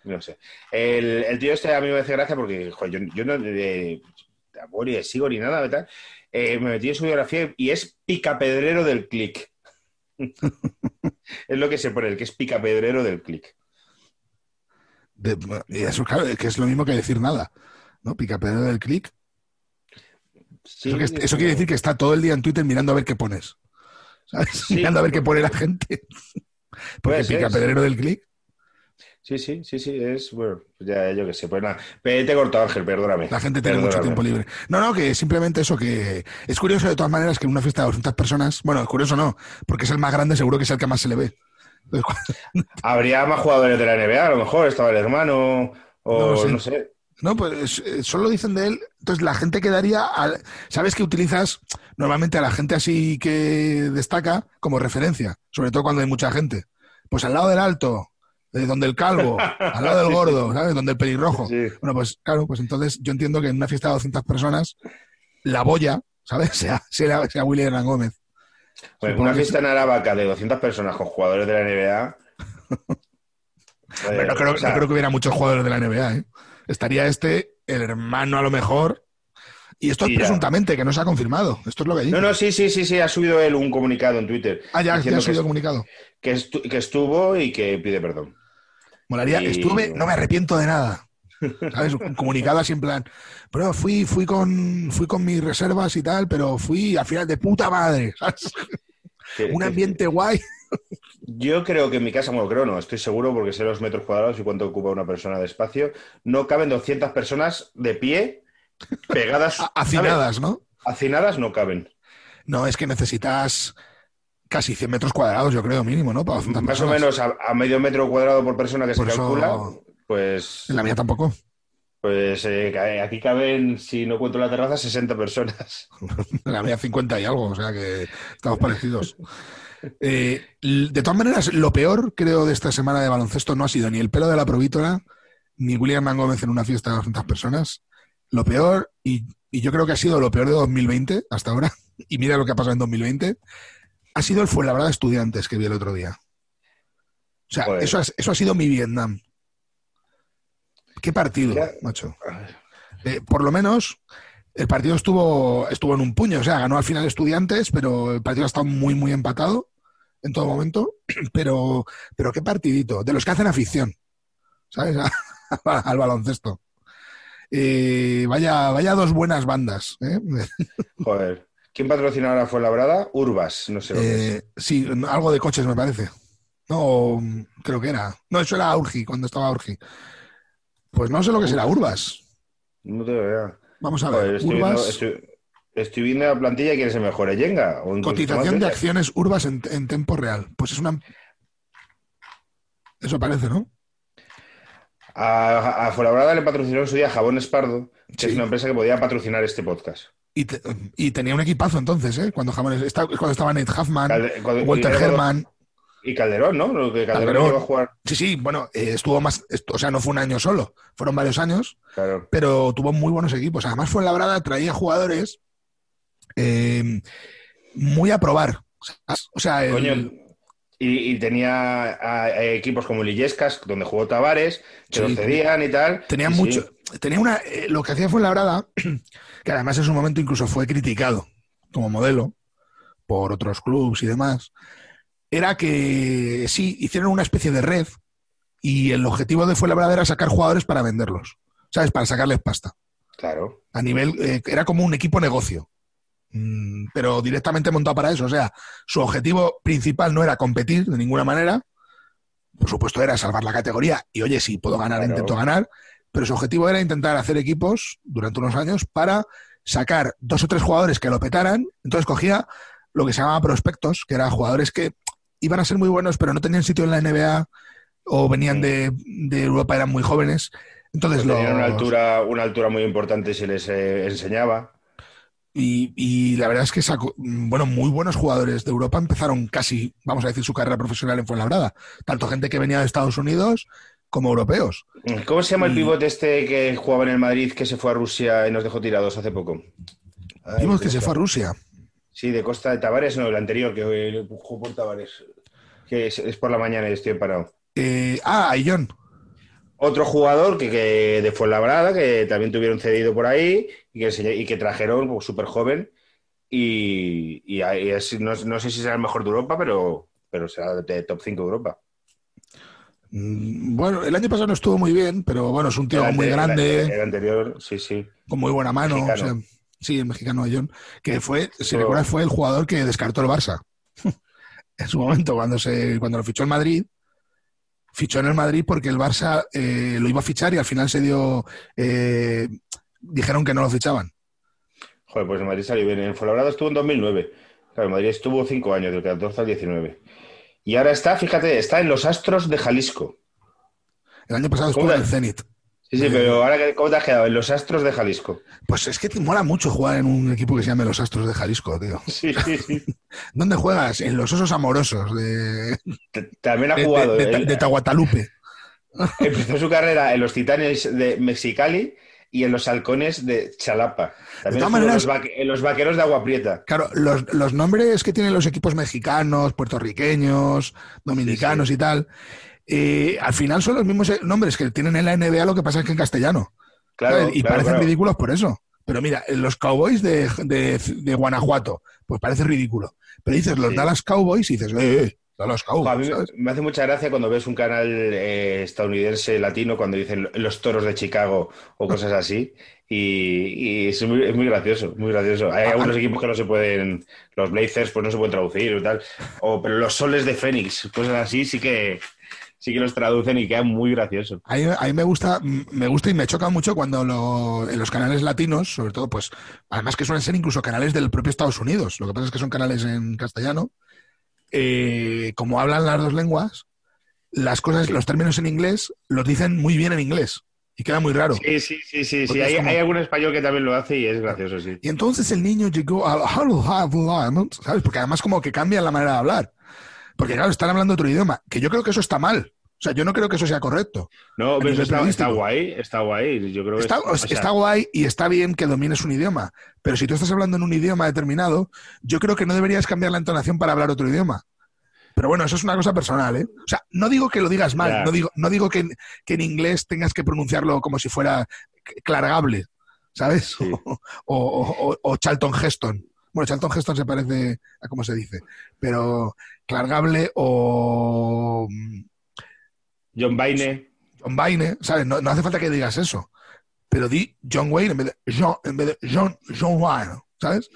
No sé. El, tío este a mí me hace gracia porque, joder, yo, yo no eh, tampoco ni le sigo ni nada, ¿verdad? Eh, me metí en su biografía y es picapedrero del click. *laughs* es lo que se pone, el que es picapedrero del click. De- y eso, claro, que es lo mismo que decir nada. ¿no? Picapedrero del clic. Sí, eso, que- eso quiere decir que está todo el día en Twitter mirando a ver qué pones. ¿Sabes? Sí, mirando a ver qué pone la gente. *laughs* Porque Puede ser, picapedrero del clic. Sí, sí, sí, sí, es bueno, ya yo qué sé, pues nada. Te he cortado, Ángel, perdóname. La gente tiene mucho tiempo libre. No, no, que simplemente eso, que es curioso de todas maneras que en una fiesta de 200 personas, bueno, es curioso no, porque es el más grande, seguro que es el que más se le ve. *laughs* Habría más jugadores de la NBA, a lo mejor estaba el hermano, o No sé. no sé. No, pues eh, solo dicen de él. Entonces la gente quedaría. al- ¿Sabes que utilizas normalmente a la gente así que destaca como referencia? Sobre todo cuando hay mucha gente. Pues al lado del alto, eh, donde el calvo, *laughs* al lado del gordo, ¿sabes? Donde el pelirrojo. Sí. Bueno, pues claro, pues entonces yo entiendo que en una fiesta de 200 personas, la boya, ¿sabes? *laughs* Sea, sea, sea Willy Hernán Gómez. Bueno, una fiesta en Aravaca de 200 personas con jugadores de la NBA, Pero *laughs* no, creo, o sea, no creo que hubiera muchos jugadores de la NBA, ¿eh? Estaría este, el hermano a lo mejor. Y esto es Tira. presuntamente, que no se ha confirmado. Esto es lo que dice. No, no, sí, sí, sí, sí, ha subido él un comunicado en Twitter. ah, ya, ya ha subido que, comunicado. que estu- que estuvo y que pide perdón. Molaría, Y- estuve, no me arrepiento de nada. ¿Sabes? Un comunicado así en plan. Pero fui, fui con fui con mis reservas y tal, pero fui al final de puta madre. ¿sabes? Un ambiente guay. Yo creo que en mi casa, bueno, creo no, estoy seguro porque sé los metros cuadrados y cuánto ocupa una persona de espacio. No caben 200 personas de pie pegadas. *laughs* Hacinadas, ¿no? Hacinadas no caben. No, es que necesitas casi 100 metros cuadrados, yo creo, mínimo, ¿no? Para 200 Más o menos a, a medio metro cuadrado por persona que Por se eso- calcula, pues, En la mía tampoco. pues eh, aquí caben, si no cuento la terraza, 60 personas. *laughs* En la mía 50 y algo, o sea que estamos parecidos. Eh, de todas maneras, lo peor, creo, de esta semana de baloncesto no ha sido ni el pelo de la provítora, ni William Gómez en una fiesta de 200 personas. Lo peor, y, y yo creo que ha sido lo peor de 2020 hasta ahora, *laughs* y mira lo que ha pasado en 2020, ha sido el Fuenlabrada Estudiantes que vi el otro día. O sea, Joder. eso, ha- eso ha sido mi Vietnam. ¿Qué partido, macho? Eh, por lo menos el partido estuvo, estuvo en un puño, o sea, ganó al final Estudiantes, pero el partido ha estado muy, muy empatado en todo momento. *clears throat* Pero, pero qué partidito, de los que hacen afición, ¿sabes? *laughs* al baloncesto. Eh, vaya, vaya dos buenas bandas. ¿eh? *laughs* Joder. ¿Quién patrocina ahora fue Labrada? Urbas, no sé lo que es. Sí, algo de coches me parece. No, creo que era. No, eso era Urgi, cuando estaba Urgi. Pues no sé lo que será Urbas. No te veo. Vamos a ver. estoy, viendo, Urbas, estoy- estoy viendo la plantilla y quién se mejor, Yenga. O cotización de acciones Urbas en, en tiempo real. Pues es una. Eso parece, ¿no? A, a Fuenlabrada le patrocinó en su día Jabón Espardo, que Sí. es una empresa que podía patrocinar este podcast. Y, te- y tenía un equipazo entonces, ¿eh? Cuando, esta- cuando estaba Nate Huffman, Walter Herman. Y Calderón, ¿no? Lo que Calderón, Calderón. llegó a jugar. Sí, sí, bueno, eh, estuvo más. esto- o sea, no fue un año solo, fueron varios años, Claro. pero tuvo muy buenos equipos. Además, fue Labrada, traía jugadores eh, muy a probar. O sea, el- Coño, y, y tenía a- a equipos como Lillescas, donde jugó Tavares, que Sí, lo cedían y tal. tenía sí. mucho. Tenía una. eh, lo que hacía fue Labrada, *clears throat* que además en su momento incluso fue criticado como modelo por otros clubes y demás, era que sí, hicieron una especie de red y el objetivo de Fuenlabrada era sacar jugadores para venderlos, ¿sabes? Para sacarles pasta. Claro. A nivel, eh, era como un equipo negocio, Mm, pero directamente montado para eso. O sea, su objetivo principal no era competir de ninguna manera, por supuesto era salvar la categoría y oye, si puedo ganar, Claro. intento ganar, pero su objetivo era intentar hacer equipos durante unos años para sacar dos o tres jugadores que lo petaran. Entonces cogía lo que se llamaba prospectos, que eran jugadores que iban a ser muy buenos, pero no tenían sitio en la NBA o venían de, de Europa, eran muy jóvenes. Entonces Pues tenían una altura, una altura muy importante y se les eh, enseñaba. Y, y la verdad es que sacó, mm, bueno, muy buenos jugadores de Europa empezaron casi, vamos a decir, su carrera profesional en Fuenlabrada. Tanto gente que venía de Estados Unidos como europeos. ¿Cómo se llama el Y- pivote este que jugaba en el Madrid, que se fue a Rusia y nos dejó tirados hace poco? Vimos que ¿cómo se fue a Rusia. Sí, de Costa de Tavares, no, el anterior, que jugó por Tavares. Que es, es por la mañana y estoy parado. Eh, ah, Ayón. Otro jugador que, que de Fuenlabrada, que también tuvieron cedido por ahí y que, y que trajeron pues, súper joven. Y, y es- no, no sé si será el mejor de Europa, pero, pero será de top 5 de Europa. Mm, Bueno, el año pasado no estuvo muy bien, pero bueno, es un tío El muy grande, El, anterior, sí, sí. con muy buena mano. o sea, sí, el mexicano Ayón, que fue, si Eso- recuerdas, fue el jugador que descartó el Barça. *laughs* en su momento, cuando, se, cuando lo fichó el Madrid, fichó en el Madrid porque el Barça eh, lo iba a fichar y al final se dio. eh, dijeron que no lo fichaban. Joder, pues el Madrid salió bien. En Fuenlabrada estuvo en 2009. Claro, el Madrid estuvo 5 años, del 14 al 19. Y ahora está, fíjate, está en los Astros de Jalisco. El año pasado estuvo ¿Cómo en el Zenit. Sí, sí, pero ahora, ¿cómo te has quedado? En los Astros de Jalisco. Pues es que te mola mucho jugar en un equipo que se llame los Astros de Jalisco, tío. *laughs* Sí, sí, sí. *laughs* ¿Dónde juegas? En los Osos Amorosos de, También ha de, jugado. de- de- él- de Tahuatalupe. *laughs* empezó su carrera en los Titanes de Mexicali y en los Halcones de Chalapa. También en, maneras- los en los Vaqueros de Agua Prieta. Claro, los, los nombres que tienen los equipos mexicanos, puertorriqueños, dominicanos y tal, eh, al final son los mismos eh, nombres que tienen en la NBA, lo que pasa es que en castellano. Claro, y claro, parecen claro. ridículos por eso. Pero mira, los Cowboys de, de- de Guanajuato, pues parece ridículo. Pero dices los Sí. Dallas Cowboys y dices, eh, eh, Dallas Jo, a Cowboys. mí me- ¿sabes? me hace mucha gracia cuando ves un canal eh, estadounidense latino cuando dicen los toros de Chicago o cosas así. Y, y es, muy, es muy gracioso, muy gracioso. Hay Ah, algunos ah. equipos que no se pueden, los Blazers pues no se pueden traducir y tal. O, pero los soles de Fénix, cosas así, sí que, sí que los traducen y quedan muy graciosos. A mí, a mí me gusta, me gusta y me choca mucho cuando lo- en los canales latinos, sobre todo, pues, además que suelen ser incluso canales del propio Estados Unidos. Lo que pasa es que son canales en castellano. eh, como hablan las dos lenguas, las cosas, los términos en inglés los dicen muy bien en inglés y queda muy raro. Sí, sí, sí, sí. sí. Hay, como- hay algún español que también lo hace y es gracioso, sí. Y entonces el niño llegó al ¿sabes? Porque además como que cambian la manera de hablar. Porque claro, están hablando otro idioma, que yo creo que eso está mal. O sea, yo no creo que eso sea correcto. No, pero eso está, guay, está guay. Yo creo que Está, es- o sea, está guay y está bien que domines un idioma, pero si tú estás hablando en un idioma determinado, yo creo que no deberías cambiar la entonación para hablar otro idioma. Pero bueno, eso es una cosa personal, ¿eh? O sea, no digo que lo digas mal, no digo, no digo que, en- que en inglés tengas que pronunciarlo como si fuera clargable, ¿sabes? Sí. *laughs* O, o- o- o Charlton Heston. Bueno, Charlton Heston se parece a cómo se dice, pero clargable o John Baine. John Wayne, ¿sabes? No, no hace falta que digas eso. Pero di John Wayne en vez de John, en vez de John, John Wayne, ¿sabes?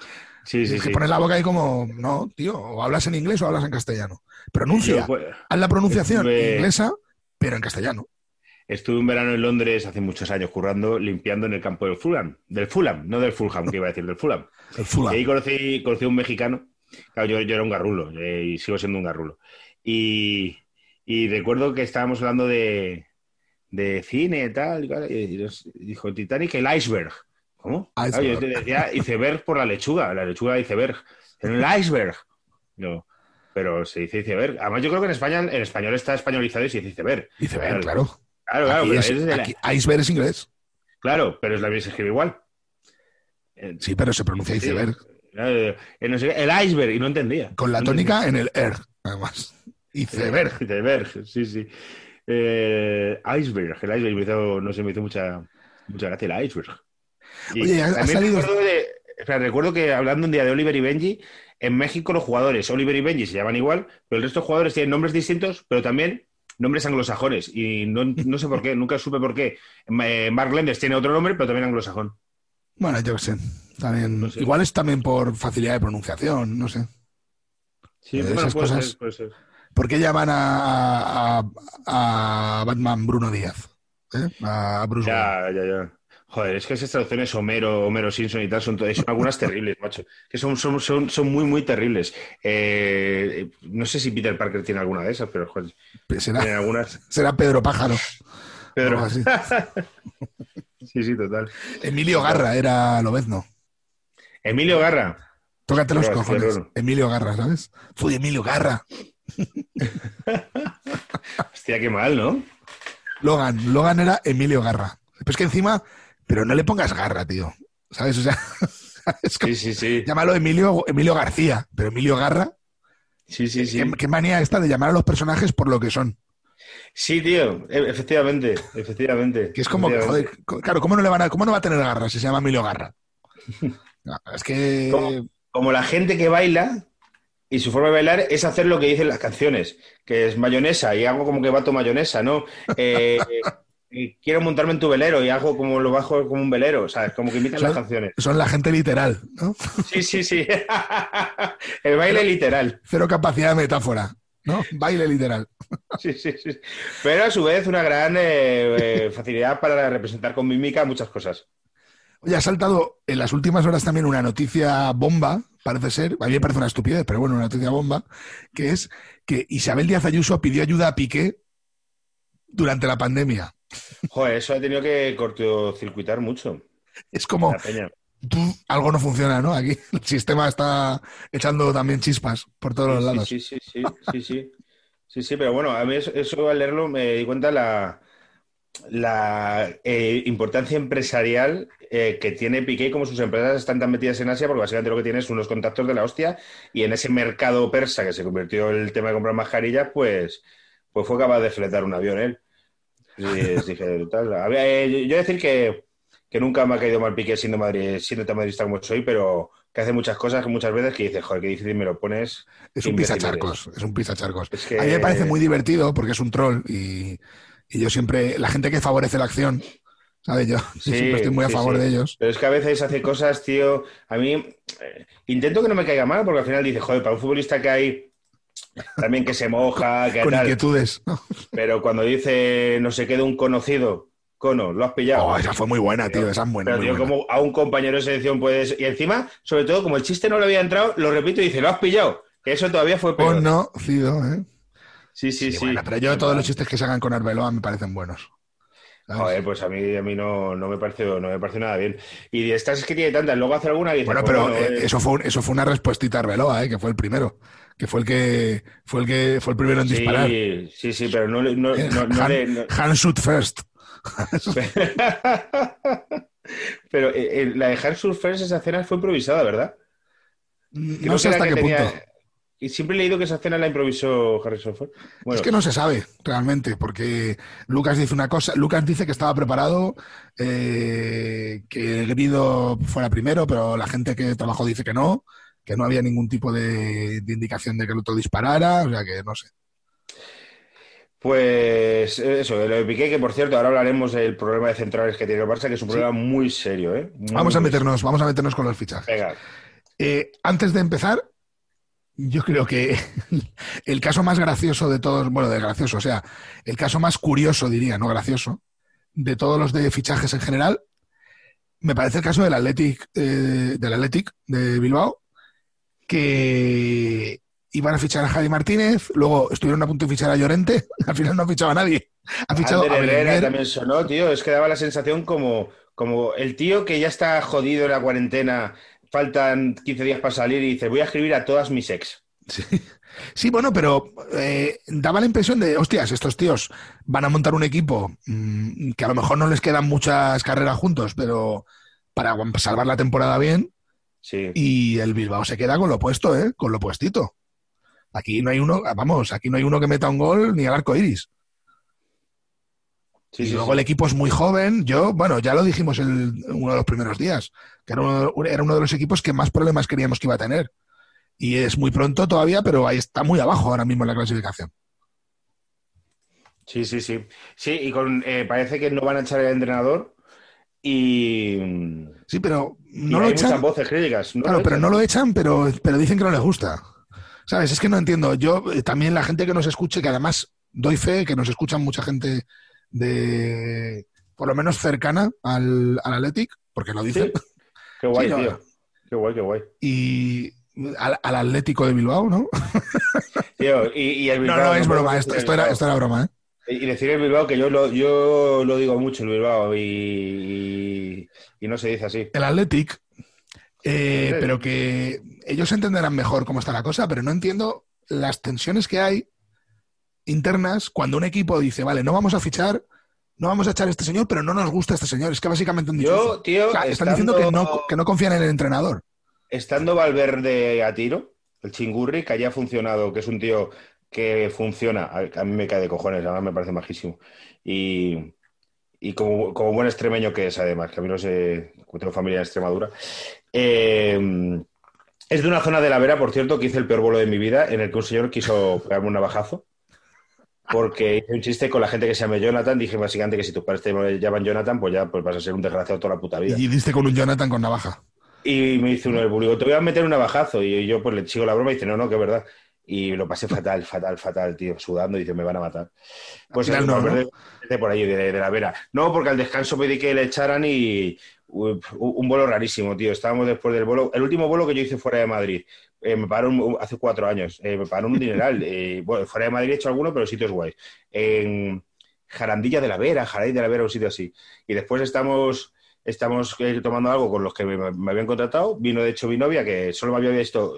Sí, sí, es que sí. pones la boca ahí como, no, tío, o hablas en inglés o hablas en castellano. Pronuncia, Yo, pues, haz la pronunciación estuve- inglesa, pero en castellano. Estuve un verano en Londres hace muchos años currando, limpiando en el campo del Fulham. Del Fulham, no del Fulham, que iba a decir, del Fulham. El Fulham. Y ahí conocí, conocí a un mexicano. Claro, yo, yo era un garrulo eh, y sigo siendo un garrulo. Y, y recuerdo que estábamos hablando de, de cine y tal. Y, claro, y dijo Titanic, el iceberg. ¿Cómo? Claro, Iceberg. yo te decía iceberg por la lechuga, la lechuga iceberg. El iceberg. No, pero se dice iceberg. Además, yo creo que en España, en español está españolizado y se dice iceberg. Ven, Claro. claro. Claro, claro, Aquí pero es- es de la- aquí iceberg es inglés. claro, pero es la se escribe igual. Eh, Sí, pero se pronuncia iceberg. eh, el iceberg, y no entendía. Con la No tónica en el er, además. Iceberg. Iceberg, sí, sí. Eh, iceberg, el iceberg me hizo, no sé, me hizo mucha, mucha gracia el iceberg. Y Oye, ha- salido- recuerdo, de- espera, recuerdo que hablando un día de Oliver y Benji, en México los jugadores Oliver y Benji se llaman igual, pero el resto de jugadores tienen nombres distintos, pero también nombres anglosajones. Y no, no sé por qué, nunca supe por qué. Eh, Mark Lenders tiene otro nombre, pero también anglosajón. Bueno, yo qué sé. También, No sé. Igual es también por facilidad de pronunciación, no sé. Sí, Eh, bueno, esas puede cosas- ser, puede ser. ¿Por qué llaman a, a- a Batman Bruno Díaz? ¿Eh? A Bruce Wayne. Ya, ya, ya. Joder, es que esas traducciones Homero, Homero Simpson y tal son, son algunas terribles, macho. Que son, son, son, son muy, muy terribles. Eh, no sé si Peter Parker tiene alguna de esas, pero joder, Será, algunas. será Pedro Pájaro. Pedro. algo así. *laughs* Sí, sí, total. Emilio Garra era Lobezno. Emilio Garra. Tócate los cojones. Emilio Garra, ¿sabes? Fui Emilio Garra. Hostia, qué mal, ¿no? Logan. Logan era Emilio Garra. Pero es que encima, pero no le pongas garra, tío. ¿Sabes? O sea, *laughs* es que Sí, sí, sí. llámalo Emilio, Emilio García, pero Emilio Garra. Sí, sí, sí. ¿Qué, qué manía esta de llamar a los personajes por lo que son? Sí, tío. E- Efectivamente, efectivamente. Que es como joder, claro, ¿cómo no, le van a, ¿cómo no va a tener garra si se llama Emilio Garra? *laughs* No, es que. Como la gente que baila y su forma de bailar es hacer lo que dicen las canciones, que es mayonesa y hago como que bato mayonesa, ¿no? Eh, *laughs* eh, quiero montarme en tu velero y hago como lo bajo como un velero, ¿sabes? Como que imitan las canciones. Son la gente literal, ¿no? Sí, sí, sí. *laughs* El baile literal. Cero capacidad de metáfora, ¿no? Baile literal. *laughs* Sí, sí, sí. Pero a su vez una gran eh, eh, facilidad para representar con mímica muchas cosas. Oye, ha saltado en las últimas horas también una noticia bomba, parece ser, a mí me parece una estupidez, pero bueno, una noticia bomba, que es que Isabel Díaz Ayuso pidió ayuda a Piqué durante la pandemia. Joder, eso ha tenido que cortocircuitar mucho. Es como, tú, algo no funciona, ¿no? Aquí el sistema está echando también chispas por todos los lados. Sí, sí, sí, sí, sí, sí. Sí, sí, pero bueno, a mí eso, eso al leerlo me di cuenta la, la eh, importancia empresarial eh, que tiene Piqué y cómo sus empresas están tan metidas en Asia, porque básicamente lo que tiene es unos contactos de la hostia y en ese mercado persa que se convirtió en el tema de comprar mascarillas, pues, pues fue capaz de fletar un avión él. Dije, tal. Eh, yo decir que, que nunca me ha caído mal Piqué siendo, Madrid, siendo tan madridista como soy, pero que hace muchas cosas muchas veces que dices, joder, qué difícil me lo pones. Es un pisacharcos, es un pisacharcos. Es que- A mí me parece muy divertido porque es un troll y, y yo siempre, la gente que favorece la acción, ¿sabes? Yo, *laughs* yo Sí, siempre estoy muy a sí, favor sí. de ellos. Pero es que a veces hace cosas, tío. A mí eh, intento que no me caiga mal, porque al final dice, joder, para un futbolista que hay también que se moja, que Con tal. inquietudes. ¿no? Pero cuando dice no se queda un conocido, cono, lo has pillado. Oh, esa fue muy buena, tío. Esa es buena. Pero, tío, buena. como a un compañero de selección puedes. Y encima, sobre todo, como el chiste no le había entrado, lo repito y dice, lo has pillado. Que eso todavía fue peor. Conocido, ¿eh? Sí, sí, Sí, sí. bueno, pero yo todos los chistes que se hagan con Arbeloa me parecen buenos. Joder, pues a mí, a mí no, no me pareció, no me pareció nada bien. Y de estas es que tiene tantas, luego hace alguna y Bueno, pues pero eh, eh, eso fue un- eso fue una respuestita a Arbeloa, ¿eh? Que fue el primero. Que fue el que fue el que fue el primero en disparar. Sí, sí, sí, pero no, no, Eh, no, no hand, le- shoot first. *laughs* Pero eh, eh, la de Hard Surfers, esa cena fue improvisada, ¿verdad? Creo No sé hasta qué tenía- punto. Y siempre he leído que esa cena la improvisó Harrison Ford. Bueno, Es que no se sabe realmente, porque Lucas dice una cosa, Lucas dice que estaba preparado, eh, que Grido fuera primero, pero la gente que trabajó dice que no, que no había ningún tipo de, de indicación de que el otro disparara, o sea que no sé. pues eh, eso, lo de Piqué, que por cierto, ahora hablaremos del problema de centrales que tiene el Barça, que es un problema muy serio, ¿eh? Muy, Vamos a meternos, vamos a meternos con los fichajes. Venga, Eh, antes de empezar, yo creo que *laughs* el caso más gracioso de todos, bueno, de gracioso, o sea, el caso más curioso, diría, no gracioso, de todos los de fichajes en general, me parece el caso del Athletic, eh, del Athletic de Bilbao, que iban a fichar a Javi Martínez, luego estuvieron a punto de fichar a Llorente, *laughs* al final no ha fichado a nadie. Ha fichado Ander a Herrera también sonó, tío. Es que daba la sensación como, como el tío que ya está jodido en la cuarentena, faltan 15 días para salir y dice, voy a escribir a todas mis ex. Sí. Sí, bueno, pero eh, daba la impresión de, hostias, estos tíos van a montar un equipo mm, que a lo mejor no les quedan muchas carreras juntos, pero para salvar la temporada bien, Sí. y el Bilbao se queda con lo puesto, ¿eh? Con lo puestito. Aquí no hay uno, vamos, aquí no hay uno que meta un gol ni al arco iris. Sí, y sí, luego sí. el equipo es muy joven. Yo, bueno, ya lo dijimos en uno de los primeros días, que era uno, era uno de los equipos que más problemas creíamos que iba a tener. Y es muy pronto todavía, pero ahí está muy abajo ahora mismo en la clasificación. Sí, sí, sí. Sí, y con, eh, parece que no van a echar el entrenador y, Sí, pero y no lo hay echan. muchas voces críticas. ¿no? Claro, pero echan. no lo echan, pero, pero dicen que no les gusta. ¿Sabes? Es que no entiendo. Yo, eh, también la gente que nos escuche, que además doy fe que nos escuchan mucha gente de, por lo menos cercana al, al Athletic, porque lo dicen, Sí. Qué guay, *laughs* Sí, no. tío. Qué guay, qué guay. y al, al Atlético de Bilbao, ¿no? *laughs* Tío, y, y el No, Bilbao, no, es podemos broma, esto, era, esto era broma, ¿eh? Y decir el Bilbao, que yo lo, yo lo digo mucho, el Bilbao, y, y, y no se dice así. El Athletic, eh, pero que ellos entenderán mejor cómo está la cosa, pero no entiendo las tensiones que hay internas cuando un equipo dice, vale, no vamos a fichar, no vamos a echar a este señor, pero no nos gusta este señor. Es que básicamente han dicho Yo, eso. tío, O sea, están estando- diciendo que no, que no confían en el entrenador. Estando Valverde a tiro, el chingurri, que haya funcionado, que es un tío que funciona, a, a mí me cae de cojones, además me parece majísimo. Y, y como, como buen extremeño que es, además, que a mí no sé, tengo familia en Extremadura. eh, es de una zona de la Vera, por cierto, que hice el peor bolo de mi vida, en el que un señor quiso pegarme un navajazo. Porque hice un chiste con la gente que se llama Jonathan. Dije básicamente que si tus padres te llaman Jonathan, pues ya pues vas a ser un desgraciado toda la puta vida. Y diste con un Jonathan con navaja. Y me dice uno del bullying, te voy a meter un navajazo. Y yo pues le sigo la broma y dice, no, no, que es verdad. Y lo pasé fatal, fatal, fatal, tío, sudando. Y dice, me van a matar. Pues Al final no, Valverde de por ahí, de, de la vera. No, porque al descanso pedí que le echaran y un bolo rarísimo, tío. Estábamos después del bolo. El último bolo que yo hice fuera de Madrid, eh, me pagaron un- hace cuatro años, eh, me pagaron un dineral. *laughs* eh, bueno, fuera de Madrid he hecho alguno, pero sitios guays. En Jarandilla de la Vera, Jaray de la Vera, un sitio así. Y después estamos estamos eh, tomando algo con los que me, me habían contratado. Vino, de hecho, mi novia, que solo me había visto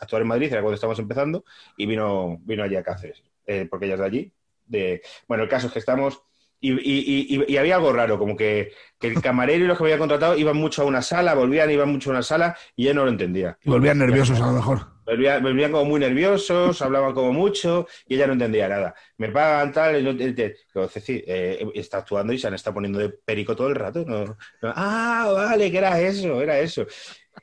actuar en Madrid, era cuando estábamos empezando, y vino, vino allí a Cáceres, porque ella es de allí. De... Bueno, el caso es que estamos, Y, y- y- y había algo raro, como que, que el camarero y los que me había contratado iban mucho a una sala, volvían, iban mucho a una sala y yo no lo entendía. Y volvían nerviosos a lo mejor. Volvían, volvían como muy nerviosos, hablaban como mucho y ella no entendía nada. Me pagan tal, y no, digo, Ceci, eh, está actuando y se han estado poniendo de perico todo el rato. No, no. Ah, vale, que era eso, era eso.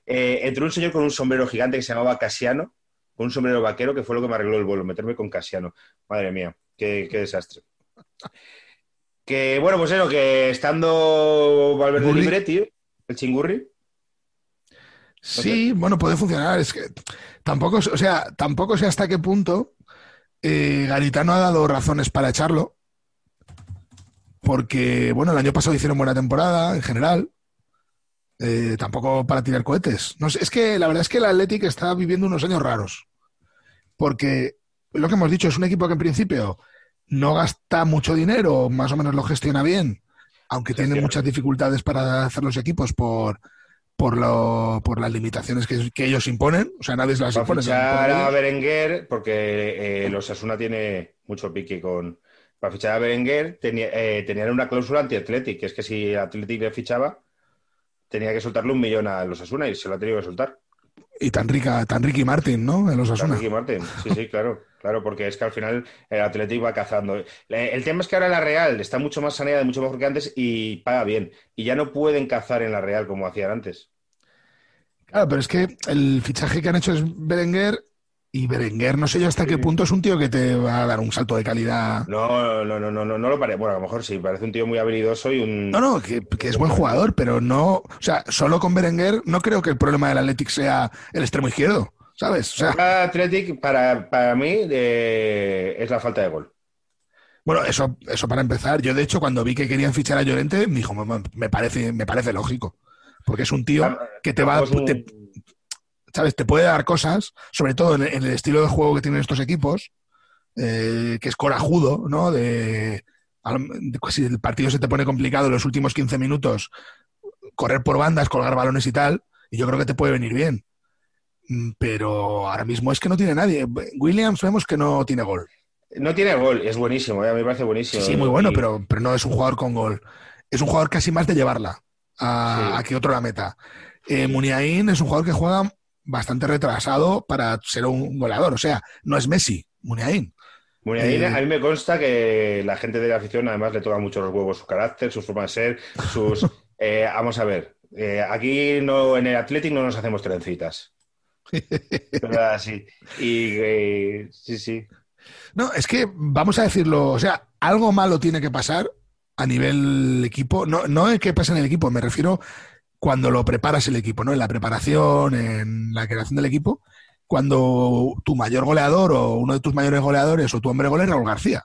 Eh, entró un señor con un sombrero gigante que se llamaba Casiano, con un sombrero vaquero, que fue lo que me arregló el vuelo, meterme con Casiano. Madre mía, qué, qué desastre. Que bueno, pues eso, que estando Valverde libre, tío, el chingurri. Sí, bueno, puede funcionar. Es que tampoco, o sea, tampoco sé hasta qué punto eh, Garitano ha dado razones para echarlo. Porque, bueno, el año pasado hicieron buena temporada en general. Eh, tampoco para tirar cohetes. No sé, es que la verdad es que el Athletic está viviendo unos años raros. Porque lo que hemos dicho es un equipo que en principio no gasta mucho dinero, más o menos lo gestiona bien, aunque tiene muchas dificultades para hacer los equipos por, por, lo, por las limitaciones que, que ellos imponen. O sea, nadie se las impone. fichar a. Berenguer, porque eh, los Asuna tiene mucho pique con. Para fichar a Berenguer tenía, eh, tenían una cláusula anti-Athletic, que es que si Athletic le fichaba, tenía que soltarle un millón a los Asuna y se lo ha tenido que soltar. Y tan rica, tan Ricky Martin, ¿no? En los Asuna. Ricky Martin. Sí, sí, claro, claro, porque es que al final el Athletic va cazando. El tema es que ahora la Real está mucho más saneada y mucho mejor que antes y paga bien. Y ya no pueden cazar en la Real como hacían antes. Claro, pero es que el fichaje que han hecho es Berenguer y Berenguer no sé yo hasta qué punto es un tío que te va a dar un salto de calidad. No, no, no, no, no, no lo parece. Bueno, a lo mejor sí, parece un tío muy habilidoso y un. No, no, que, que es buen jugador, pero no. O sea, solo con Berenguer no creo que el problema del Athletic sea el extremo izquierdo, ¿sabes? O sea, El Athletic, para, para mí, eh, es la falta de gol. bueno, eso, eso para empezar. Yo, de hecho, cuando vi que querían fichar a Llorente, me dijo, "Me- parece, me parece lógico. Porque es un tío que te va, te- ¿sabes? Te puede dar cosas, sobre todo en, en el estilo de juego que tienen estos equipos, eh, que es corajudo, ¿no? De, de- pues, si el partido se te pone complicado en los últimos 15 minutos, correr por bandas, colgar balones y tal, y yo creo que te puede venir bien. Mm, Pero ahora mismo es que no tiene nadie. Williams vemos que no tiene gol. No tiene gol, es buenísimo, eh, a mí me parece Sí, buenísimo. sí, muy bueno, Y- pero, pero no es un jugador con gol. Es un jugador casi más de llevarla a, Sí. a que otro la meta. Eh, Muniain es un jugador que juega bastante retrasado para ser un goleador. O sea, no es Messi, Muniain. Muniain, Eh, a mí me consta que la gente de la afición además le toca mucho los huevos su carácter, su forma de ser, sus... *laughs* eh, vamos a ver, eh, aquí no, en el Athletic no nos hacemos trencitas. *laughs* Y eh, sí, sí. No, es que vamos a decirlo, o sea, algo malo tiene que pasar a nivel equipo. No, no es que pase en el equipo, me refiero cuando lo preparas el equipo, ¿no? En la preparación, en la creación del equipo, cuando tu mayor goleador o uno de tus mayores goleadores o tu hombre gol es Raúl García.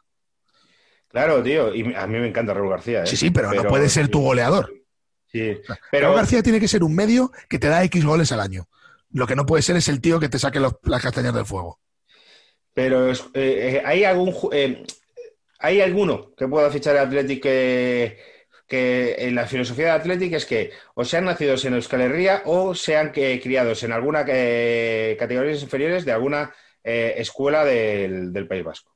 Claro, tío, y a mí me encanta Raúl García. ¿eh? Sí, sí, pero, no puede ser tu goleador. Sí, Raúl pero García tiene que ser un medio que te da X goles al año. Lo que no puede ser es el tío que te saque los- las castañas del fuego. Pero eh, eh, ¿hay algún eh, hay alguno que pueda fichar el Athletic que, que en la filosofía de Athletic es que o sean nacidos en Euskal Herria o sean que, criados en alguna eh, categorías inferiores de alguna eh, escuela del, del País Vasco?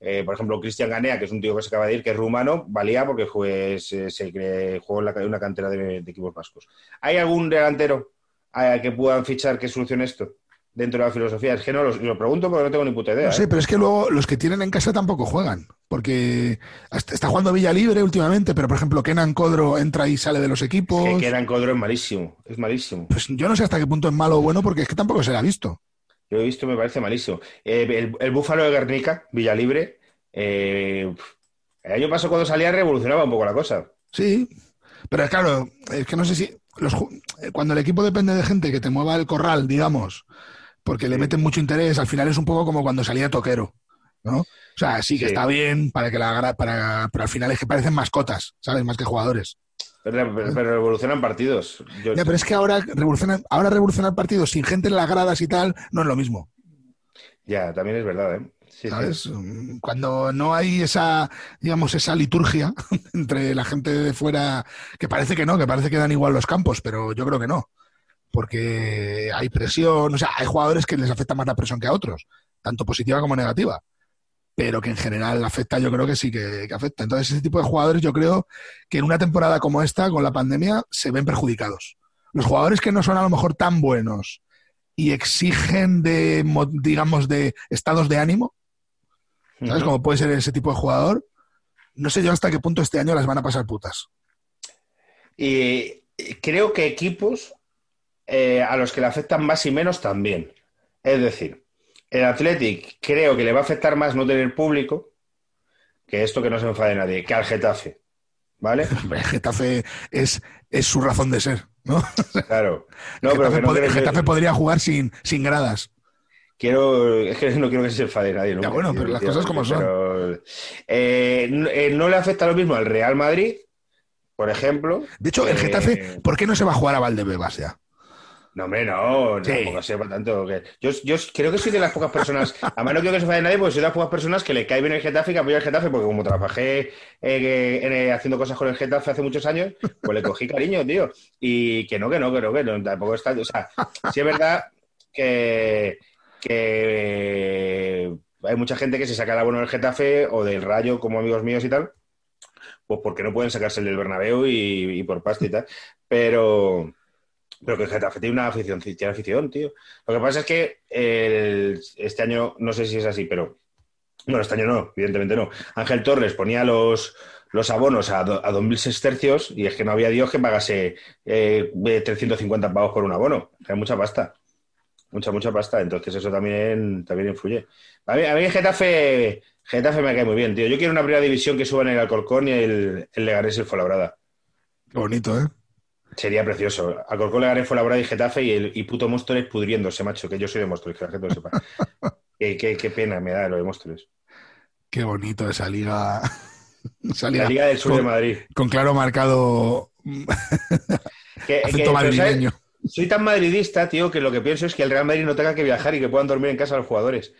Eh, por ejemplo, Cristian Ganea, que es un tío que se acaba de ir, que es rumano, valía porque fue- se, se jugó en la- en una cantera de, equipos vascos. ¿Hay algún delantero eh, que puedan fichar que solucione esto dentro de la filosofía? Es que no lo, lo pregunto porque no tengo ni puta idea. No sé, ¿eh? pero es que luego los que tienen en casa tampoco juegan. Porque hasta- está jugando Villa Libre últimamente, pero por ejemplo, Kenan Codro entra y sale de los equipos. Que Kenan Codro es malísimo, es malísimo. Pues yo no sé hasta qué punto es malo o bueno, porque es que tampoco se le ha visto. Yo he visto, me parece malísimo. Eh, el, el Búfalo de Guernica, Villalibre, eh, el año pasado cuando salía revolucionaba un poco la cosa. Sí, pero claro, es que no sé si los cuando el equipo depende de gente que te mueva el corral, digamos, porque le meten mucho interés, al final es un poco como cuando salía Toquero, ¿no? O sea, sí que Sí. está bien para que la para, pero al final es que parecen mascotas, ¿sabes? Más que jugadores. Pero, pero- pero revolucionan partidos. Yo- Ya, pero es que ahora revolucionar, ahora revolucionar partidos sin gente en las gradas y tal no es lo mismo. ya, también es verdad, ¿eh? Sí. ¿Sabes? Mm, Cuando no hay esa, digamos, esa liturgia *laughs* entre la gente de fuera, que parece que no, que parece que dan igual los campos, pero yo creo que no. Porque hay presión, o sea, hay jugadores que les afecta más la presión que a otros, tanto positiva como negativa. pero que en general afecta, yo creo que sí que, que afecta. Entonces, ese tipo de jugadores, yo creo que en una temporada como esta, con la pandemia, se ven perjudicados. Los jugadores que no son a lo mejor tan buenos y exigen de, mo- digamos, de estados de ánimo, ¿sabes? Ujú. Como puede ser ese tipo de jugador, no sé yo hasta qué punto este año las van a pasar putas. Y creo que equipos eh, a los que le afectan más y menos también. Es decir, el Athletic creo que le va a afectar más no tener público que esto que no se enfade nadie, que al Getafe. ¿Vale? *laughs* El Getafe es, es su razón de ser, ¿no? *laughs* Claro. No, el pero Getafe, que no pod- quiero, el Getafe podría jugar sin, sin gradas. quiero- es que no quiero que se enfade nadie. nunca, bueno, tío, pero las tío, cosas como son. eh, no, eh, no le afecta lo mismo al Real Madrid, por ejemplo. De hecho, el Getafe, ¿por qué no se va a jugar a Valdebebas ya? No, hombre, no, Sí. tampoco sepa tanto. Que... Yo, yo creo que soy de las pocas personas, además no quiero que se enfade nadie, porque soy de las pocas personas que le cae bien el Getafe y que apoya el Getafe, porque como trabajé eh, eh, haciendo cosas con el Getafe hace muchos años, pues le cogí cariño, tío. Y que no, que no, que no, que no, tampoco está. O sea, sí es verdad que, que hay mucha gente que se saca el abono del Getafe o del Rayo, como amigos míos y tal, pues porque no pueden sacarse el del Bernabéu y, y por pasta y tal. Pero. Pero que Getafe tiene una afición, tiene afición, tío. Lo que pasa es que este año, no sé si es así, pero. Bueno, este año no, evidentemente no. Ángel Torres ponía los, los abonos a, do- a 2.000 sestercios y es que no había Dios que pagase eh, 350 pavos por un abono. Era mucha pasta. Mucha, mucha pasta. Entonces eso también, también influye. A mí, a el Getafe, Getafe me cae muy bien, tío. Yo quiero una primera división que suban el Alcorcón y el, el Leganés y el Fuenlabrada. Qué bonito, ¿eh? Sería precioso. Alcorcón, Leganés, Fuenlabrada y Getafe y, el, y puto Móstoles pudriéndose, macho, que yo soy de Móstoles, que la gente lo sepa. *laughs* qué, qué- qué pena me da lo de Móstoles. Qué bonito esa liga. *laughs* esa La Liga del Sur con, de Madrid. con claro marcado. *laughs* Soy tan madridista, tío, que lo que pienso es que el Real Madrid no tenga que viajar y que puedan dormir en casa los jugadores.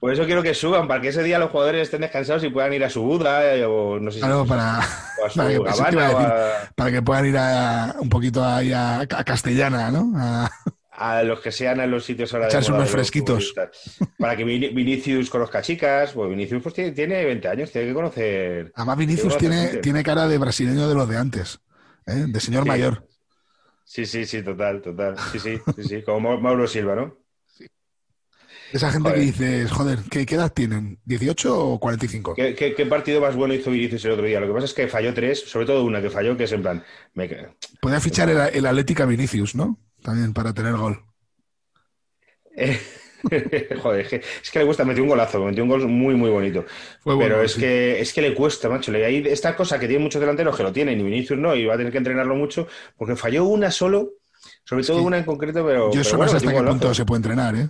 Por eso quiero que suban, para que ese día los jugadores estén descansados y puedan ir a su Buda eh, o no sé si Claro, para, o a su *laughs* para que- a Habana decir. a, para puedan ir a, un poquito ahí a, a Castellana, ¿no? A- a los que sean en los sitios ahora de Echarse moda unos de los fresquitos. Para que Vini- Vinicius conozca chicas, pues Vinicius pues, tiene, tiene 20 años, tiene que conocer. Además, Vinicius tiene, tiene cara de brasileño de los de antes, ¿eh? de señor Sí. mayor. Sí, sí, sí, total, total. Sí, sí, sí, sí, como Mau- Mauro Silva, ¿no? Esa gente Joder. que dices, joder, ¿qué, qué edad tienen? ¿18 o 45? ¿Qué, qué, qué partido más bueno hizo Vinicius el otro día? Lo que pasa es que falló tres, sobre todo una que falló, que es en plan. Me... Podría fichar el, el Atlética Vinicius, ¿no? También para tener gol. Eh, *laughs* Joder, es que, es que le gusta, metió un golazo, metió un gol muy, muy bonito. Fue bueno, Pero es, sí. que, es que le cuesta, macho. Le- Hay esta cosa que tienen muchos delanteros que lo tienen y Vinicius no, y va a tener que entrenarlo mucho, porque falló una solo, sobre todo una en concreto, pero. Yo pero eso bueno, no sé metió hasta qué punto se puede entrenar, ¿eh?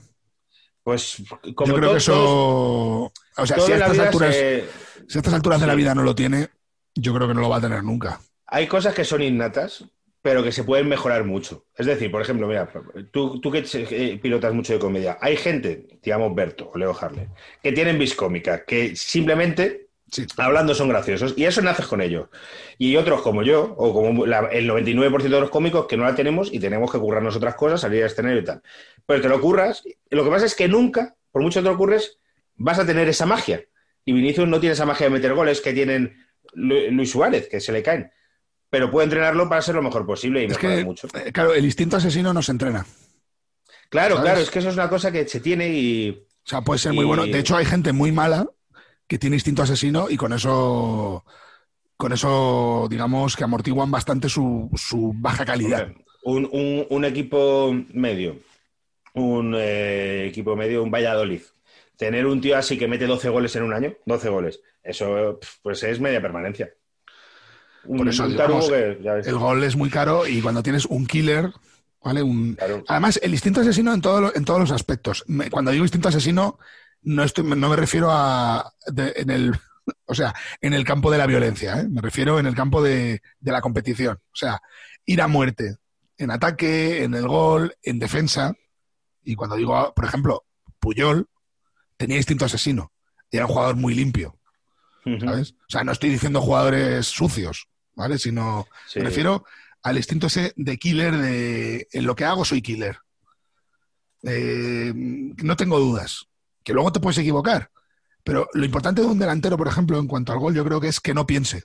Pues como Yo creo que eso... O sea, si a estas alturas, se- si a estas alturas de la vida no lo tiene, yo creo que no lo va a tener nunca. Hay cosas que son innatas, pero que se pueden mejorar mucho. Es decir, por ejemplo, mira, tú, tú que pilotas mucho de comedia, hay gente, digamos Berto o Leo Harley, que tienen vis cómica, que simplemente Sí. hablando son graciosos y eso naces con ellos. Y otros como yo, o como la- el 99% de los cómicos que no la tenemos y tenemos que currarnos otras cosas, salir a escenario y tal. Pero te lo curras, lo que pasa es que nunca, por mucho que te lo curres, vas a tener esa magia. Y Vinicius no tiene esa magia de meter goles que tienen Lu- Luis Suárez, que se le caen. Pero puede entrenarlo para ser lo mejor posible y Es que, mucho. eh, claro, el instinto asesino no se entrena. Claro, ¿sabes? claro, es que eso es una cosa que se tiene y... O sea, puede ser muy bueno. De hecho, hay gente muy mala que tiene instinto asesino y con eso, con eso, digamos, que amortiguan bastante su, su baja calidad. Un, un- un equipo medio, un eh, equipo medio, un Valladolid, tener un tío así que mete 12 goles en un año, 12 goles, eso pues es media permanencia. Un, Por eso, un digamos, tarugo que, ya ves, El gol es muy caro y cuando tienes un killer, ¿vale? Un... claro. Además, el instinto asesino en, todo lo- en todos los aspectos. Me- cuando digo instinto asesino, no, estoy, no me refiero a de- en el, o sea, en el campo de la violencia, ¿eh? me refiero en el campo de, de la competición. O sea, ir a muerte en ataque, en el gol, en defensa. Y cuando digo, por ejemplo, Puyol tenía instinto asesino y era un jugador muy limpio. ¿sabes? O sea, no estoy diciendo jugadores sucios, ¿vale? Sino Sí. me refiero al instinto ese de killer, de en lo que hago soy killer. Eh, no tengo dudas. Que luego te puedes equivocar. Pero lo importante de un delantero, por ejemplo, en cuanto al gol, yo creo que es que no piense.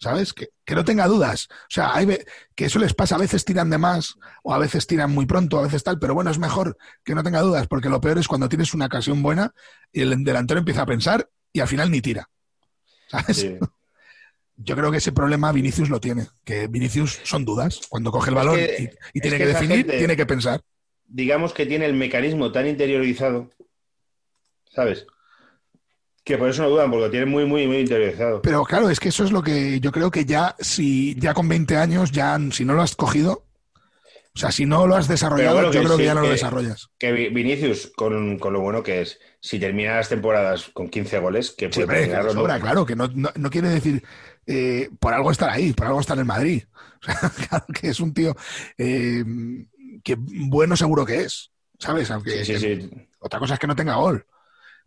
¿Sabes? Que, que no tenga dudas. O sea, hay que eso les pasa. A veces tiran de más, o a veces tiran muy pronto, a veces tal. Pero bueno, es mejor que no tenga dudas, porque lo peor es cuando tienes una ocasión buena y el delantero empieza a pensar y al final ni tira. ¿Sabes? Sí. *laughs* Yo creo que ese problema Vinicius lo tiene. Que Vinicius son dudas. Cuando coge el Es balón que- y, tiene que definir, gente- tiene que pensar. digamos que tiene el mecanismo tan interiorizado, ¿sabes? Que por eso no dudan, porque lo tienen muy, muy, muy interiorizado. Pero claro, es que eso es lo que yo creo que ya, si ya con 20 años, ya si no lo has cogido, o sea, si no lo has desarrollado, bueno, yo que creo que sí, ya no lo desarrollas. Que Vi- Vinicius, con, con lo bueno que es, si termina las temporadas con 15 goles, que Sí, puede hombre, que le ¿no? sobra, claro, que no, no- no quiere decir eh, por algo estar ahí, por algo estar en Madrid. *laughs* O sea, claro que es un tío eh, que bueno seguro que es, ¿sabes? Aunque Sí, sí, que- sí. otra cosa es que no tenga gol.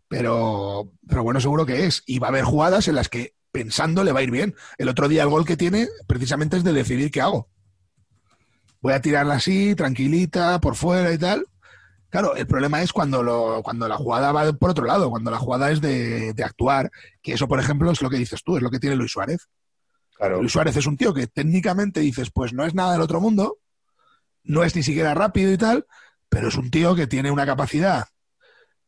Pero, pero bueno, seguro que es. Y va a haber jugadas en las que pensando le va a ir bien. El otro día el gol que tiene precisamente es de decidir qué hago. Voy a tirarla así, tranquilita, por fuera y tal. Claro, el problema es cuando, lo, cuando la jugada va por otro lado, cuando la jugada es de, de actuar, que eso, por ejemplo, es lo que dices tú, es lo que tiene Luis Suárez. Claro. Luis Suárez es un tío que técnicamente dices, pues no es nada del otro mundo, no es ni siquiera rápido y tal, pero es un tío que tiene una capacidad.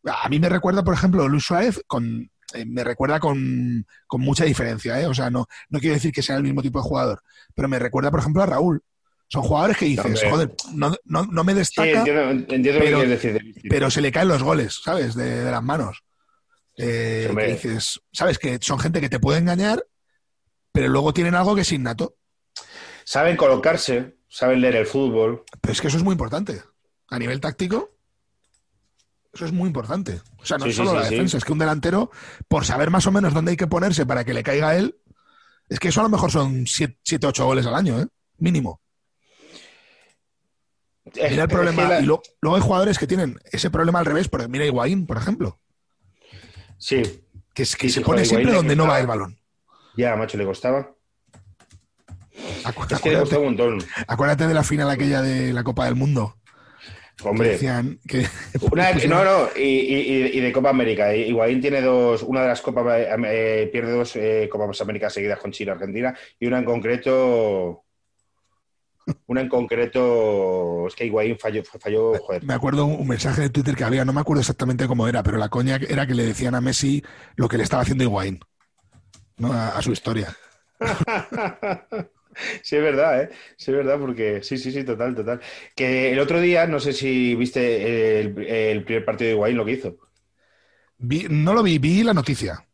A mí me recuerda, por ejemplo, Luis Suárez con. eh, me recuerda con, con mucha diferencia, ¿eh? O sea, no, no quiero decir que sea el mismo tipo de jugador, pero me recuerda, por ejemplo, a Raúl. Son jugadores que dices, Hombre. joder, no, no, no me Sí, destaca, entiendo, entiendo lo que pero- quieres decir. de pero se le caen los goles, ¿sabes? De, de las manos. Eh, que dices, ¿sabes? Que son gente que te puede engañar, pero luego tienen algo que es innato. Saben colocarse, saben leer el fútbol. Pero es que eso es muy importante. A nivel táctico, eso es muy importante. O sea, no Sí, es solo sí, la sí. defensa, es que un delantero, por saber más o menos dónde hay que ponerse para que le caiga a él, es que eso a lo mejor son 7, 8 goles al año, ¿eh? Mínimo. Es- Mira el problema. la- Y lo- luego hay jugadores que tienen ese problema al revés, porque mira Higuaín, por ejemplo, Sí, que, es, que se pone siempre donde no va el balón. ya, macho, le costaba. Acu- Es que le un montón. acuérdate de la final aquella de la Copa del Mundo. Hombre. decían que. *laughs* Una- pusieron- *laughs* no, no, y, y- y de Copa América. Higuaín tiene dos, una de las Copas, eh, pierde dos eh, Copas Américas seguidas con Chile, Argentina, y una en concreto, *laughs* una en concreto, es que Higuaín falló, falló, joder. Me acuerdo un mensaje de Twitter que había, no me acuerdo exactamente cómo era, pero la coña era que le decían a Messi lo que le estaba haciendo Higuaín, ¿no? A, a su historia. Sí, es verdad, ¿eh? Sí, es verdad, porque sí, sí, sí, total, total. Que el otro día, no sé si viste el, el primer partido de Higuaín, lo que hizo. Vi- no lo vi, vi la noticia.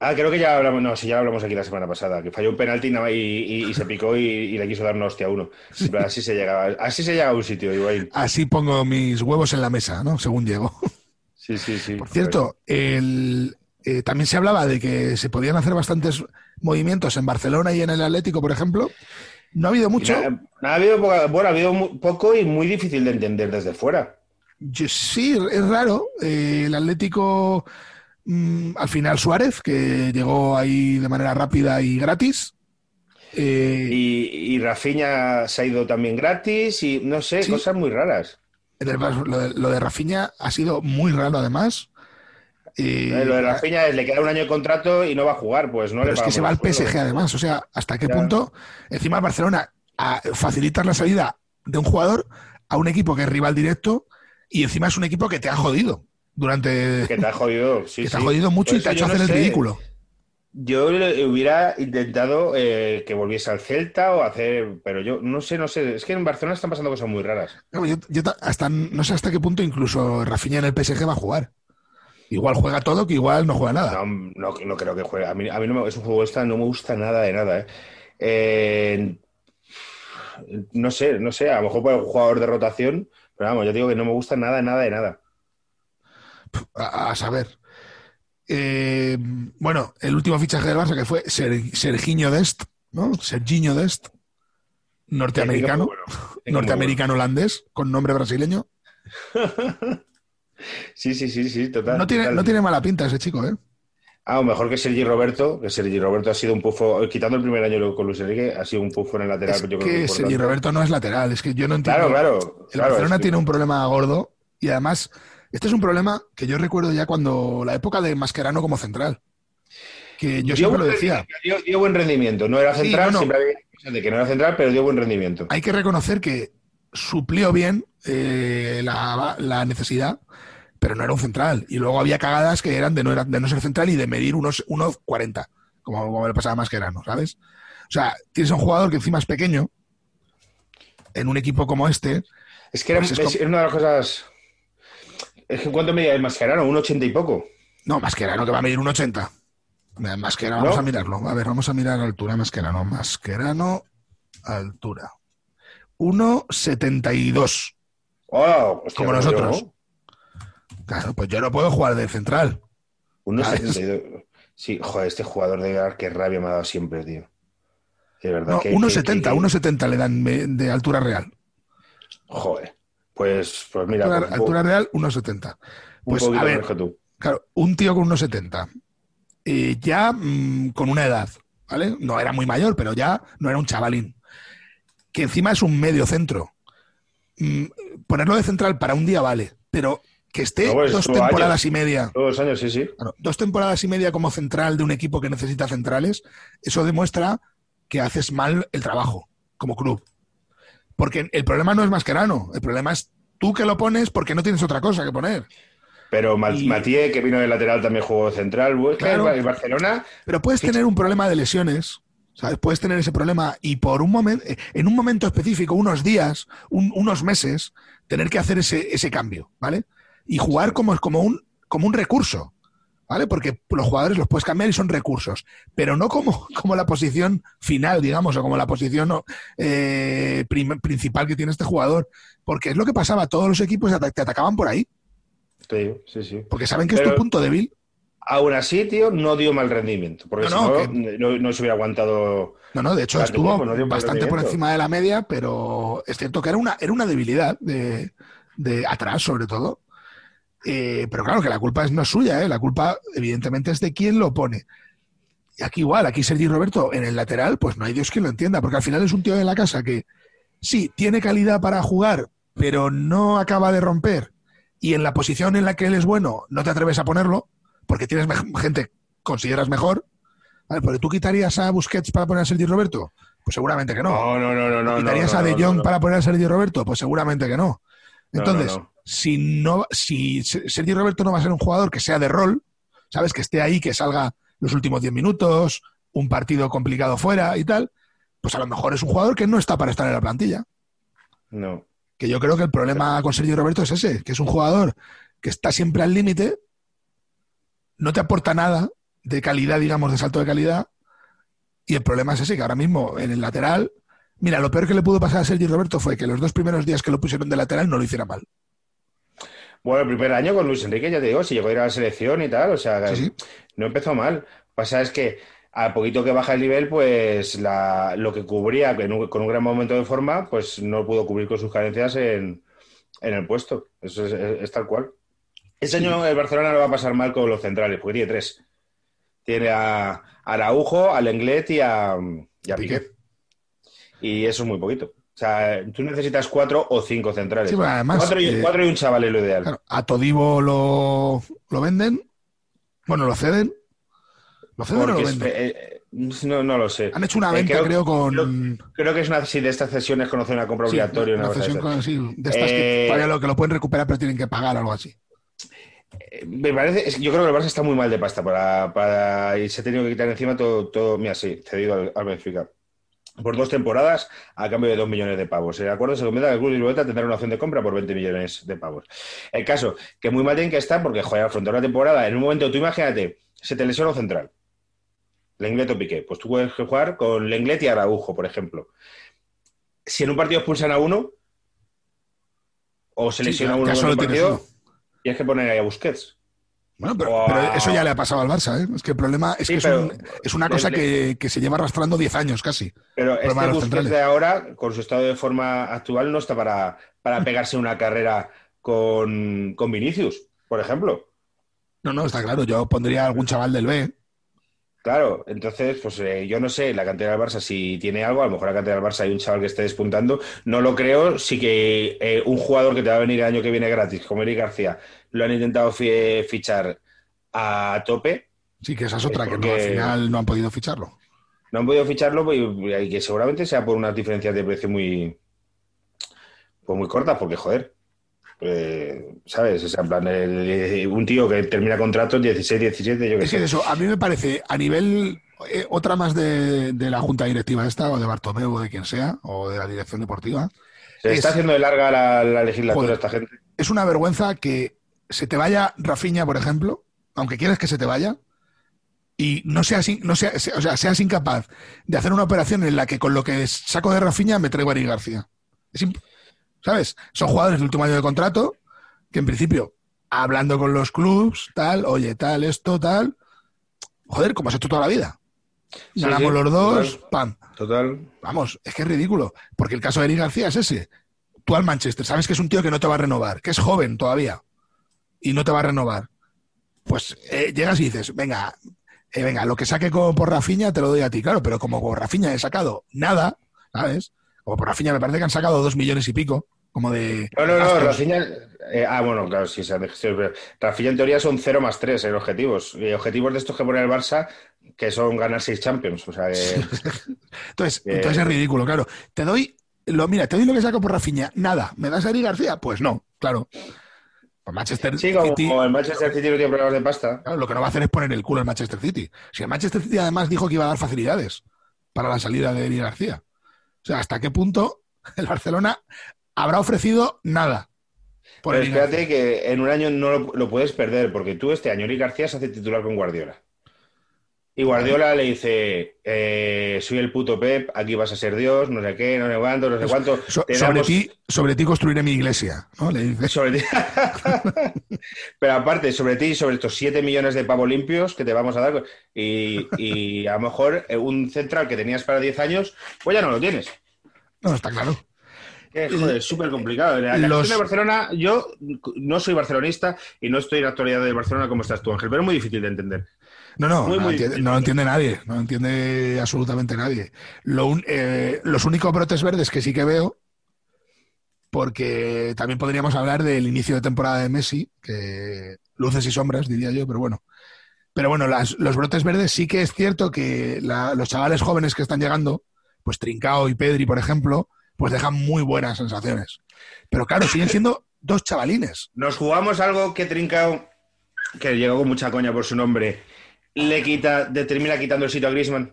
Ah, creo que ya hablamos, no, sí, ya hablamos aquí la semana pasada, que falló un penalti y, se picó y, y le quiso dar una hostia a uno. *laughs* Así se llega, así se llega a un sitio, Higuaín. Así pongo mis huevos en la mesa, ¿no? Según llego. Sí, sí, sí. Por cierto, el, eh, también se hablaba de que se podían hacer bastantes movimientos en Barcelona y en el Atlético, por ejemplo. No ha habido mucho. nada, ha habido poca- bueno, ha habido poco y muy difícil de entender desde fuera. Yo- sí, es raro. Eh, el Atlético, mm, al final Suárez, que llegó ahí de manera rápida y gratis. Eh, Y, y Rafinha se ha ido también gratis y no sé, Sí. cosas muy raras. lo, de, lo de Rafinha ha sido muy raro, además. Eh, Lo de Rafinha es le queda un año de contrato y no va a jugar, pues no pero le es que se va al PSG, además. O sea, ¿hasta qué punto encima el Barcelona a facilitar la salida de un jugador a un equipo que es rival directo y encima es un equipo que te ha jodido durante. *laughs* Que te ha jodido, sí, que te ha sí. jodido mucho y te ha hecho no hacer el sé. ridículo. Yo hubiera intentado eh, que volviese al Celta o hacer, pero yo no sé, no sé, es que en Barcelona están pasando cosas muy raras. No, yo- yo ta- hasta, no sé hasta qué punto incluso Rafinha en el PSG va a jugar. Igual juega todo que igual no juega nada. No, no, no creo que juegue. A mí, a mí no me, es un juego esta, no me gusta nada de nada. ¿eh? Eh, no sé, no sé, a lo mejor puede un jugador de rotación, pero vamos, yo digo que no me gusta nada, nada de nada. A, a saber. Eh, bueno, el último fichaje del Barça que fue Ser- Serginho Dest, ¿no? Serginho Dest, norteamericano, norteamericano-holandés, con nombre brasileño. *laughs* Sí, sí, sí, sí, total. No tiene, total. no tiene mala pinta ese chico, ¿eh? Ah, o mejor que Sergi Roberto, que Sergi Roberto ha sido un pufo, quitando el primer año con Luis Enrique, ha sido un pufo en el lateral. Es yo creo que. Sergi Roberto no es lateral, es que yo no entiendo. Claro, claro. El Barcelona tiene un problema gordo y además Este es un problema que yo recuerdo ya cuando la época de Mascherano como central. Que yo Dio siempre lo decía. Dio, dio buen rendimiento. No era Sí, central, no, no. siempre había de que no era central, pero dio buen rendimiento. Hay que reconocer que suplió bien eh, la, la necesidad, pero no era un central. Y luego había cagadas que eran de no, era- de no ser central y de medir unos 1,40, como, como le pasaba a Mascherano, ¿sabes? O sea, tienes a un jugador que encima es pequeño, en un equipo como este, Es que era, Pues es es- como- era una de las cosas. Es que ¿cuánto medía el Mascherano? Un 80 y poco. No, Mascherano que va a medir un 80. Mascherano, vamos ¿No? a mirarlo. A ver, vamos a mirar altura Mascherano. Mascherano, altura. 1,72. Oh, hostia, Como yo, nosotros. ¿no? Claro, pues yo no puedo jugar de central. Unos Ah, 72. Sí, joder, este jugador de Gar, qué rabia me ha dado siempre, tío. De verdad No, que. 1,70, que- que- 1,70 le dan de altura real. Joder. Pues, pues mira, Altura, pues, altura real, 1,70. un Pues a ver, que tú. claro, un tío con 1,70. eh, ya mm, con una edad, ¿vale? No era muy mayor, pero ya no era un chavalín. Que encima es un medio centro. Mm, ponerlo de central para un día vale, pero que esté No, pues, dos temporadas años. y media, Todos los años, sí, sí. claro, dos temporadas y media como central de un equipo que necesita centrales, eso demuestra que haces mal el trabajo como club. Porque el problema no es Mascherano, el problema es tú que lo pones porque no tienes otra cosa que poner. Pero Y- que vino de lateral, también jugó central. Claro. el Barcelona. Pero puedes tener un problema de lesiones, ¿sabes? Puedes tener ese problema y por un momento, en un momento específico, unos días, un- unos meses, tener que hacer ese, ese cambio, ¿vale? Y jugar como, como, un, como un recurso, ¿vale? Porque los jugadores los puedes cambiar y son recursos, pero no como, *laughs* como la posición final, digamos, o como la posición eh, prim- principal que tiene este jugador, porque es lo que pasaba, todos los equipos te, ata- te atacaban por ahí, digo, sí, sí. porque saben que es tu punto débil. Aún así, tío, no dio mal rendimiento. Porque No, si no, no, que- no, no se hubiera aguantado. No, no, de hecho estuvo tiempo, bastante por encima de la media, pero es cierto que era una, era una debilidad de, de atrás, sobre todo. Eh, pero claro que la culpa no es suya, ¿eh? la culpa evidentemente es de quien lo pone. Y aquí igual, aquí Sergi Roberto en el lateral, pues no hay Dios quien lo entienda, porque al final es un tío de la casa que sí, tiene calidad para jugar, pero no acaba de romper. Y en la posición en la que él es bueno, no te atreves a ponerlo, porque tienes gente que consideras mejor. Vale, porque tú quitarías a Busquets para poner a Sergi Roberto, pues seguramente que no. No, no, no, no. ¿Quitarías no, a De Jong no. para poner a Sergi Roberto? Pues seguramente que no. Entonces, si no, si Se- Sergi Roberto no va a ser un jugador que sea de rol, sabes que esté ahí, que salga los últimos 10 minutos, un partido complicado fuera y tal, pues a lo mejor es un jugador que no está para estar en la plantilla. No. Que yo creo que el problema con Sergio Roberto es ese, que es un jugador que está siempre al límite, no te aporta nada de calidad, digamos, de salto de calidad, y el problema es ese, que ahora mismo en el lateral, mira, lo peor que le pudo pasar a Sergio Roberto fue que los dos primeros días que lo pusieron de lateral no lo hiciera mal. Bueno, el primer año con Luis Enrique, ya te digo, si llegó a ir a la selección y tal, o sea, Sí, sí. no empezó mal. Pasa es que a poquito que baja el nivel, pues la, lo que cubría con un, con un gran momento de forma, pues no pudo cubrir con sus carencias en, en el puesto. Eso es, es- es tal cual. Este año el Barcelona lo va a pasar mal con los centrales, porque tiene tres. Tiene a Araujo, a Lenglet y a, y a Piqué. Piqué. Y eso es muy poquito. O sea, tú necesitas cuatro o cinco centrales. Sí, además, cuatro, y, eh, cuatro y un chaval es lo ideal. Claro, a Todivo lo, lo venden, bueno, lo ceden, lo ceden o lo venden. eh, no, no lo sé. Han hecho una eh, venta, creo- creo, con... creo- Creo que es una sí, de estas cesiones conoce una compra Sí, obligatoria. una una de cesión esas. con- sí, de estas que todavía lo, que lo pueden recuperar pero tienen que pagar algo así. Me parece, yo creo que el Barça está muy mal de pasta para, para y se ha tenido que quitar encima todo, todo mira, sí, cedido al, al Benfica. Por dos temporadas a cambio de dos millones de pavos. El acuerdo se comenta que el Club Lisboeta tendrá una opción de compra por 20 millones de pavos. El caso, que muy mal tienen que estar porque, joder, afrontar la temporada, en un momento, tú imagínate, se te lesiona un central. Lenglet o Piqué. Pues tú puedes jugar con Lenglet y Araujo, por ejemplo. Si en un partido expulsan a uno, o se Sí, lesiona ya- uno en tienes partido. Tienes que poner ahí a Busquets. Bueno, pero, eso ya le ha pasado al Barça, ¿eh? Es que el problema es Sí, que es, pero- un- es una cosa que, que se lleva arrastrando 10 años casi. Pero de este los Busquets de ahora, con su estado de forma actual, no está para, para *laughs* pegarse una carrera con, con Vinicius, por ejemplo. No, no, está claro. Yo pondría algún chaval del B, Claro, entonces, pues eh, yo no sé la cantidad del Barça si tiene algo, a lo mejor la cantidad del Barça hay un chaval que esté despuntando, no lo creo, sí que eh, un jugador que te va a venir el año que viene gratis, como Eric García, lo han intentado fichar a tope. Sí, que esa es otra, que no, al final no han podido ficharlo. No han podido ficharlo y, que seguramente sea por unas diferencias de precio muy, pues muy cortas, porque joder, eh, ¿Sabes? O sea, en plan, un tío que termina contrato 16, 17, yo que es sé. eso, a mí me parece, a nivel, eh, otra más de, la junta directiva esta, o de Bartomeu, o de quien sea, o de la dirección deportiva. Se está haciendo de larga la, legislatura esta gente. Es una vergüenza que se te vaya Rafiña, por ejemplo, aunque quieras que se te vaya, y no seas, no o sea, seas incapaz de hacer una operación en la que con lo que saco de Rafiña me traigo a Ari García. Es ¿Sabes? Son jugadores de último año de contrato que en principio, hablando con los clubs, tal, oye, tal, esto, tal. Joder, como has hecho toda la vida. Ganamos los dos, pam. Total. Vamos, es que es ridículo. Porque el caso de Eric García es ese. Tú al Manchester, sabes que es un tío que no te va a renovar, que es joven todavía y no te va a renovar. Pues eh, llegas y dices, venga, eh, venga, lo que saque por Rafiña te lo doy a ti, claro, pero como por Rafiña he sacado nada, ¿sabes? Como por Rafiña me parece que han sacado dos millones y pico como de... No, no, no, Rafinha... Eh, ah, bueno, claro, sí, Rafinha en teoría son 0 más 3 en objetivos. Y objetivos de estos que pone el Barça, que son ganar 6 Champions. O sea, *laughs* entonces, entonces es ridículo, claro. Te doy... Lo, mira, te doy lo que saco por Rafinha. Nada. ¿Me das a Eric García? Pues no, claro. Pues Manchester sí, como, City, el Manchester City no tiene problemas de pasta. Claro, lo que no va a hacer es poner el culo al Manchester City. Si el Manchester City además dijo que iba a dar facilidades para la salida de Eric García. O sea, ¿hasta qué punto el Barcelona habrá ofrecido nada. Pero espérate que en un año no lo, puedes perder, porque tú este año Eric García se hace titular con Guardiola. Y Guardiola le dice, eh, soy el puto Pep, aquí vas a ser Dios, no sé qué, no sé cuánto, no sé cuánto. sobre, ti, sobre ti construiré mi iglesia, ¿no? Le dice. Sobre ti. *laughs* Pero aparte, sobre ti, sobre estos 7 millones de pavos limpios que te vamos a dar, y, y a lo mejor un central que tenías para 10 años, pues ya no lo tienes. No, está claro. Es súper complicado. La, de Barcelona, yo no soy barcelonista y no estoy en la actualidad de Barcelona como estás tú, Ángel, pero es muy difícil de entender. No, no, no, lo entiende nadie, no lo entiende absolutamente nadie. Eh, los únicos brotes verdes que sí que veo, porque también podríamos hablar del inicio de temporada de Messi, que luces y sombras, diría yo, pero bueno. Pero bueno, los brotes verdes sí que es cierto que los chavales jóvenes que están llegando, pues Trincao y Pedri, por ejemplo, pues dejan muy buenas sensaciones. Pero claro, siguen siendo dos chavalines. Nos jugamos algo que Trincao, que llegó con mucha coña por su nombre, le quita, termina quitando el sitio a Grisman.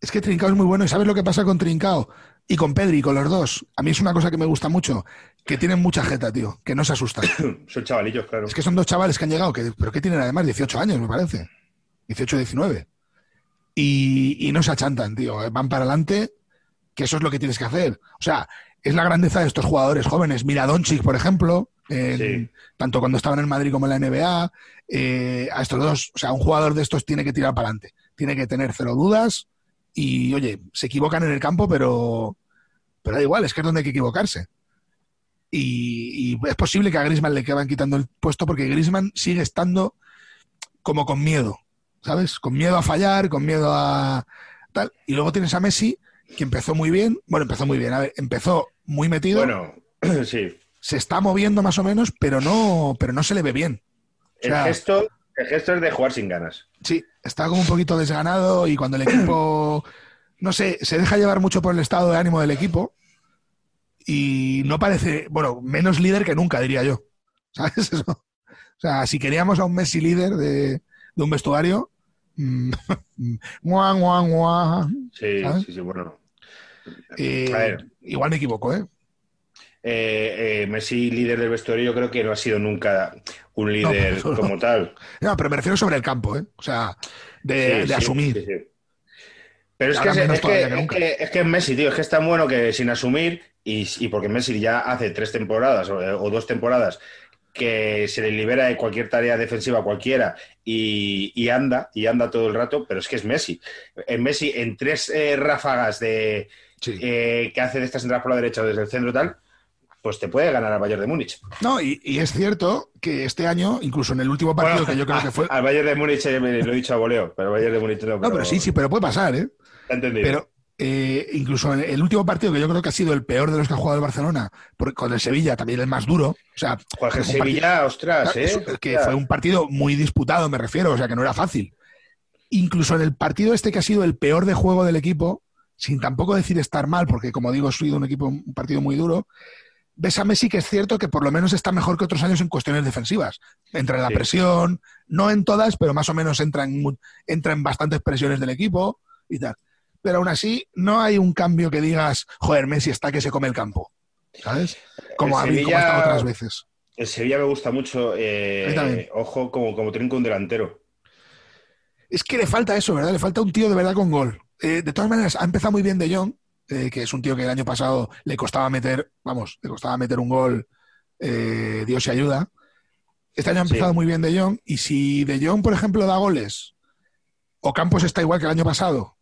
Es que Trincao es muy bueno y ¿sabes lo que pasa con Trincao? Y con Pedri, con los dos. A mí es una cosa que me gusta mucho, que tienen mucha jeta, tío, que no se asustan. *coughs* son chavalillos, claro. Es que son dos chavales que han llegado, que, pero que tienen además 18 años, me parece. 18, 19. Y, y no se achantan, tío. Van para adelante que eso es lo que tienes que hacer. O sea, es la grandeza de estos jugadores jóvenes. Mira Doncic, por ejemplo, tanto cuando estaban en Madrid como en la NBA, eh, a estos dos, o sea, un jugador de estos tiene que tirar para adelante, tiene que tener cero dudas y, oye, se equivocan en el campo, pero, pero da igual, es que es donde hay que equivocarse. Y, es posible que a Grisman le acaben quitando el puesto porque Grisman sigue estando como con miedo, ¿sabes? Con miedo a fallar, con miedo a tal. Y luego tienes a Messi, que empezó muy bien. Bueno, empezó muy bien. A ver, empezó muy metido. Bueno, *clears throat* sí. Se está moviendo más o menos, pero no, pero no se le ve bien. el, gesto, el gesto es de jugar sin ganas. Sí, está como un poquito desganado y cuando el equipo, no sé, se deja llevar mucho por el estado de ánimo del equipo y no parece, bueno, menos líder que nunca, diría yo. *laughs* ¿Sabes eso? O sea, si queríamos a un Messi líder de, de un vestuario, mm, *laughs* Sí, sí, sí, bueno. Eh, igual me equivoco, ¿eh? ¿eh? Messi, líder del vestuario, yo creo que no ha sido nunca un líder como tal. No, pero me refiero sobre el campo, ¿eh? O sea, de, asumir. pero es que es, que, es Messi, tío, es que es tan bueno que sin asumir, y, y porque Messi ya hace tres temporadas o, dos temporadas que se le libera de cualquier tarea defensiva cualquiera y, anda, y anda todo el rato, pero es que es Messi. En Messi, en tres eh, ráfagas de eh, que hace de estas entradas por la derecha desde el centro tal, pues te puede ganar al Bayern de Múnich. No, y, y es cierto que este año, incluso en el último partido, Bueno, que yo creo *laughs* que fue. Al Bayern de Múnich eh, lo he dicho a voleo, pero al Bayern de Múnich no. No, pero sí, sí, pero puede pasar, ¿eh? Entendido. Pero eh, incluso en el último partido, que yo creo que ha sido el peor de los que ha jugado el Barcelona, por- con el Sevilla también el más duro. O sea, Jorge Sevilla, ostras, ¿eh? que fue un partido muy disputado, me refiero, o sea, que no era fácil. Incluso en el partido este que ha sido el peor de juego del equipo, sin tampoco decir estar mal, porque como digo, ha sido un equipo, un partido muy duro. Ves a Messi que es cierto que por lo menos está mejor que otros años en cuestiones defensivas. Entra en la Sí. presión, no en todas, pero más o menos entra en, mu- entra en bastantes presiones del equipo y tal. Pero aún así, no hay un cambio que digas, joder, Messi está que se come el campo. ¿Sabes? Como, El ha habido- como ha Sevilla- estado otras veces. El Sevilla me gusta mucho. eh, A mí ojo, como, como trinco un delantero. Es que le falta eso, ¿verdad? Le falta un tío de verdad con gol. Eh, de todas maneras, ha empezado muy bien De Jong, eh, que es un tío que el año pasado le costaba meter, vamos, le costaba meter un gol, eh, Dios se ayuda. Este año ha empezado Sí. muy bien De Jong, y si De Jong, por ejemplo, da goles, o Campos está igual que el año pasado,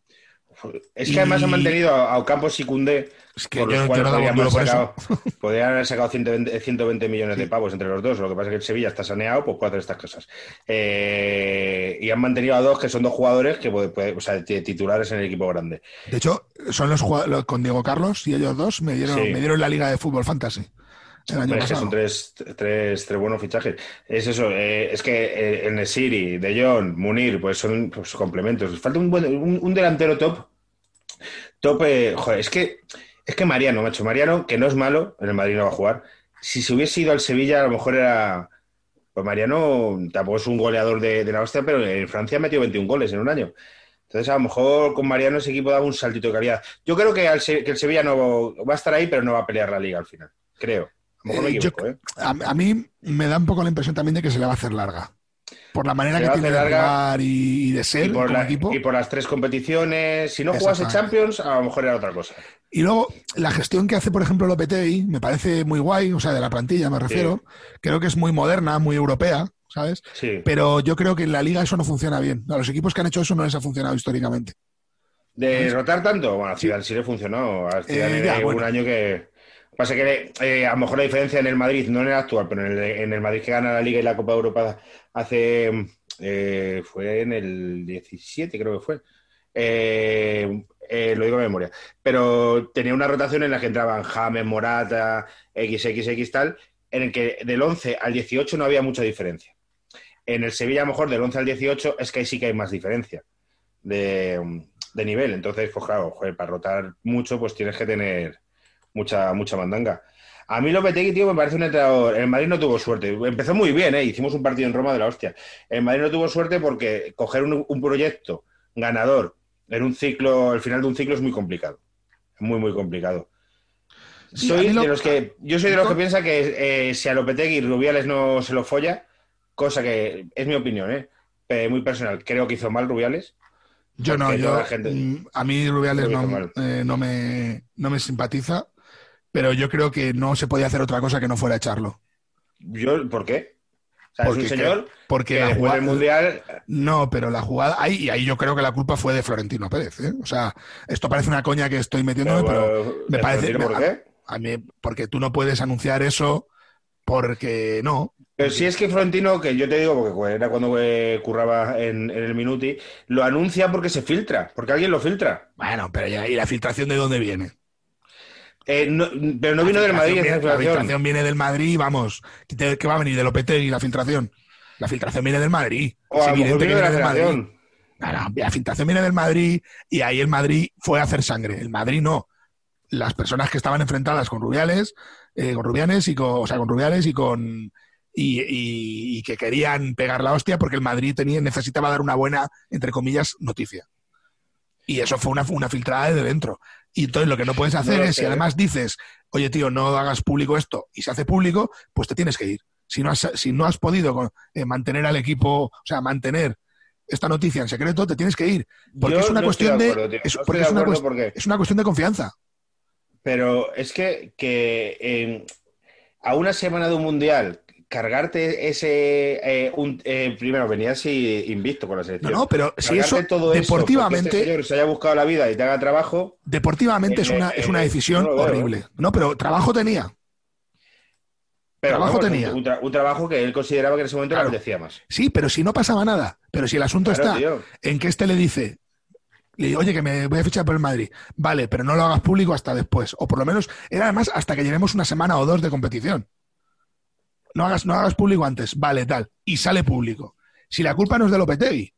Es que además Y- han mantenido a, Ocampos y Cundé, es que por yo, los yo cuales no podrían haber sacado, podrían haber sacado 120, 120 millones de pavos entre los dos. Lo que pasa es que el Sevilla está saneado, pues puede hacer estas cosas. Eh, y han mantenido a dos que son dos jugadores que puede- puede- o sea, titulares en el equipo grande. De hecho, son los con Diego Carlos y ellos dos me dieron, Sí. me dieron la Liga de Fútbol Fantasy Hombre, es que son tres, tres, tres buenos fichajes. Es eso, eh, es que eh, en el City, De Jong, Munir, pues son pues, complementos. Falta un, buen, un, un delantero top. Top, eh, joder, es que, es que Mariano, macho, Mariano, que no es malo, en el Madrid no va a jugar. Si se hubiese ido al Sevilla, a lo mejor era. Pues Mariano tampoco es un goleador de, de la hostia, pero en Francia ha metido 21 goles en un año. Entonces, a lo mejor con Mariano ese equipo daba un saltito de calidad. Yo creo que, al que el Sevilla no va a estar ahí, pero no va a pelear la liga al final. Creo. A lo mejor me Eh, yo- equivoco, ¿eh? A, a mí me da un poco la impresión también de que se le va a hacer larga. Por la manera que tiene de jugar y, y de ser y por, como la- equipo. y por las tres competiciones. Si no jugase. Champions, a lo mejor era otra cosa. Y luego, la gestión que hace, por ejemplo, Lopetegui, me parece muy guay, o sea, de la plantilla me refiero. Creo que es muy moderna, muy europea, ¿sabes? Sí. Pero yo creo que en la liga eso no funciona bien. A los equipos que han hecho eso no les ha funcionado históricamente. ¿De rotar tanto? Bueno, a Zidane sí le funcionó. A Zidane Eh, ya, un bueno. año que... Pasa que eh, a lo mejor la diferencia en el Madrid, no en el actual, pero en el, en el Madrid que gana la Liga y la Copa Europa hace... eh, fue en el 17, creo que fue. Eh, lo digo de memoria. Pero tenía una rotación en la que entraban James, Morata, XXX tal, en el que del 11 al 18 no había mucha diferencia. En el Sevilla, a lo mejor del 11 al 18 es que ahí sí que hay más diferencia de, nivel. Entonces, pues claro, para rotar mucho, pues tienes que tener mucha, mucha mandanga. A mí Lopetegui, tío, me parece un entrenador. El Madrid no tuvo suerte. Empezó muy bien, ¿eh? Hicimos un partido en Roma de la hostia. El Madrid no tuvo suerte porque coger un, un proyecto ganador en un ciclo, al final de un ciclo es muy complicado. Muy, muy complicado. Sí, soy lo- de los que, yo soy de los que piensa que eh, si a Lopetegui Rubiales no se lo folla, cosa que es mi opinión, ¿eh? Eh, muy personal. Creo que hizo mal Rubiales. Yo no, yo, gente- mm, a mí Rubiales no, eh, no, me, no me simpatiza, pero yo creo que no se podía hacer otra cosa que no fuera echarlo. Yo, ¿Por qué? O sea, es Porque un que- señor Porque que la jugada, Mundial... No, pero la jugada, ahí, y ahí yo creo que la culpa fue de Florentino Pérez. ¿eh? O sea, esto parece una coña que estoy metiéndome, pero, pero, me ¿el parece- ¿Por qué? a mí, porque tú no puedes anunciar eso porque no. Pero si es que Florentino, que yo te digo, porque era cuando eh, curraba en, en el Minuti, lo anuncia porque se filtra, porque alguien lo filtra. Bueno, pero ya, ¿y la filtración de dónde viene? Eh, no- pero no vino del Madrid esa viene- La filtración. viene del Madrid, vamos. ¿Qué va a venir? ¿De Lopetegui la filtración? La filtración viene del Madrid. O Es evidente que de la viene del Madrid. la filtración viene del Madrid y ahí el Madrid fue a hacer sangre. El Madrid no. Las personas que estaban enfrentadas con Rubiales, eh, con Rubianes y con, o sea, con Rubiales y con y, y- y que querían pegar la hostia porque el Madrid tenía, necesitaba dar una buena, entre comillas, noticia. Y eso fue una, una filtrada de dentro. Y entonces lo que no puedes hacer No es, si sé. además dices, oye tío, no hagas público esto, y se hace público, pues te tienes que ir. Si no has, si no has podido eh, mantener al equipo, o sea, mantener esta noticia en secreto, te tienes que ir. Porque Yo es una no cuestión de, acuerdo, es, No estoy porque de es una, acuerdo cuest- porque- es una cuestión de confianza. Pero es que, que eh, a una semana de un mundial, cargarte ese. eh, un- eh, primero, venías invicto con la No, selección. no, pero si Cargarte eso todo eso, deportivamente, este señor se haya buscado la vida y te haga trabajo. deportivamente es Eh, una, es una decisión no horrible. No, pero trabajo tenía. Pero trabajo vamos, tenía. Un, tra- un trabajo que él consideraba que en ese momento Claro. le apetecía más. Sí, pero si no pasaba nada. Pero si el asunto Claro, está tío. en que este le dice, le oye, que me voy a fichar por el Madrid. Vale, pero no lo hagas público hasta después. O por lo menos, era además hasta que llevemos una semana o dos de competición. No hagas, no hagas público antes. Vale, tal. Y sale público. Si la culpa no es de Lopetegui.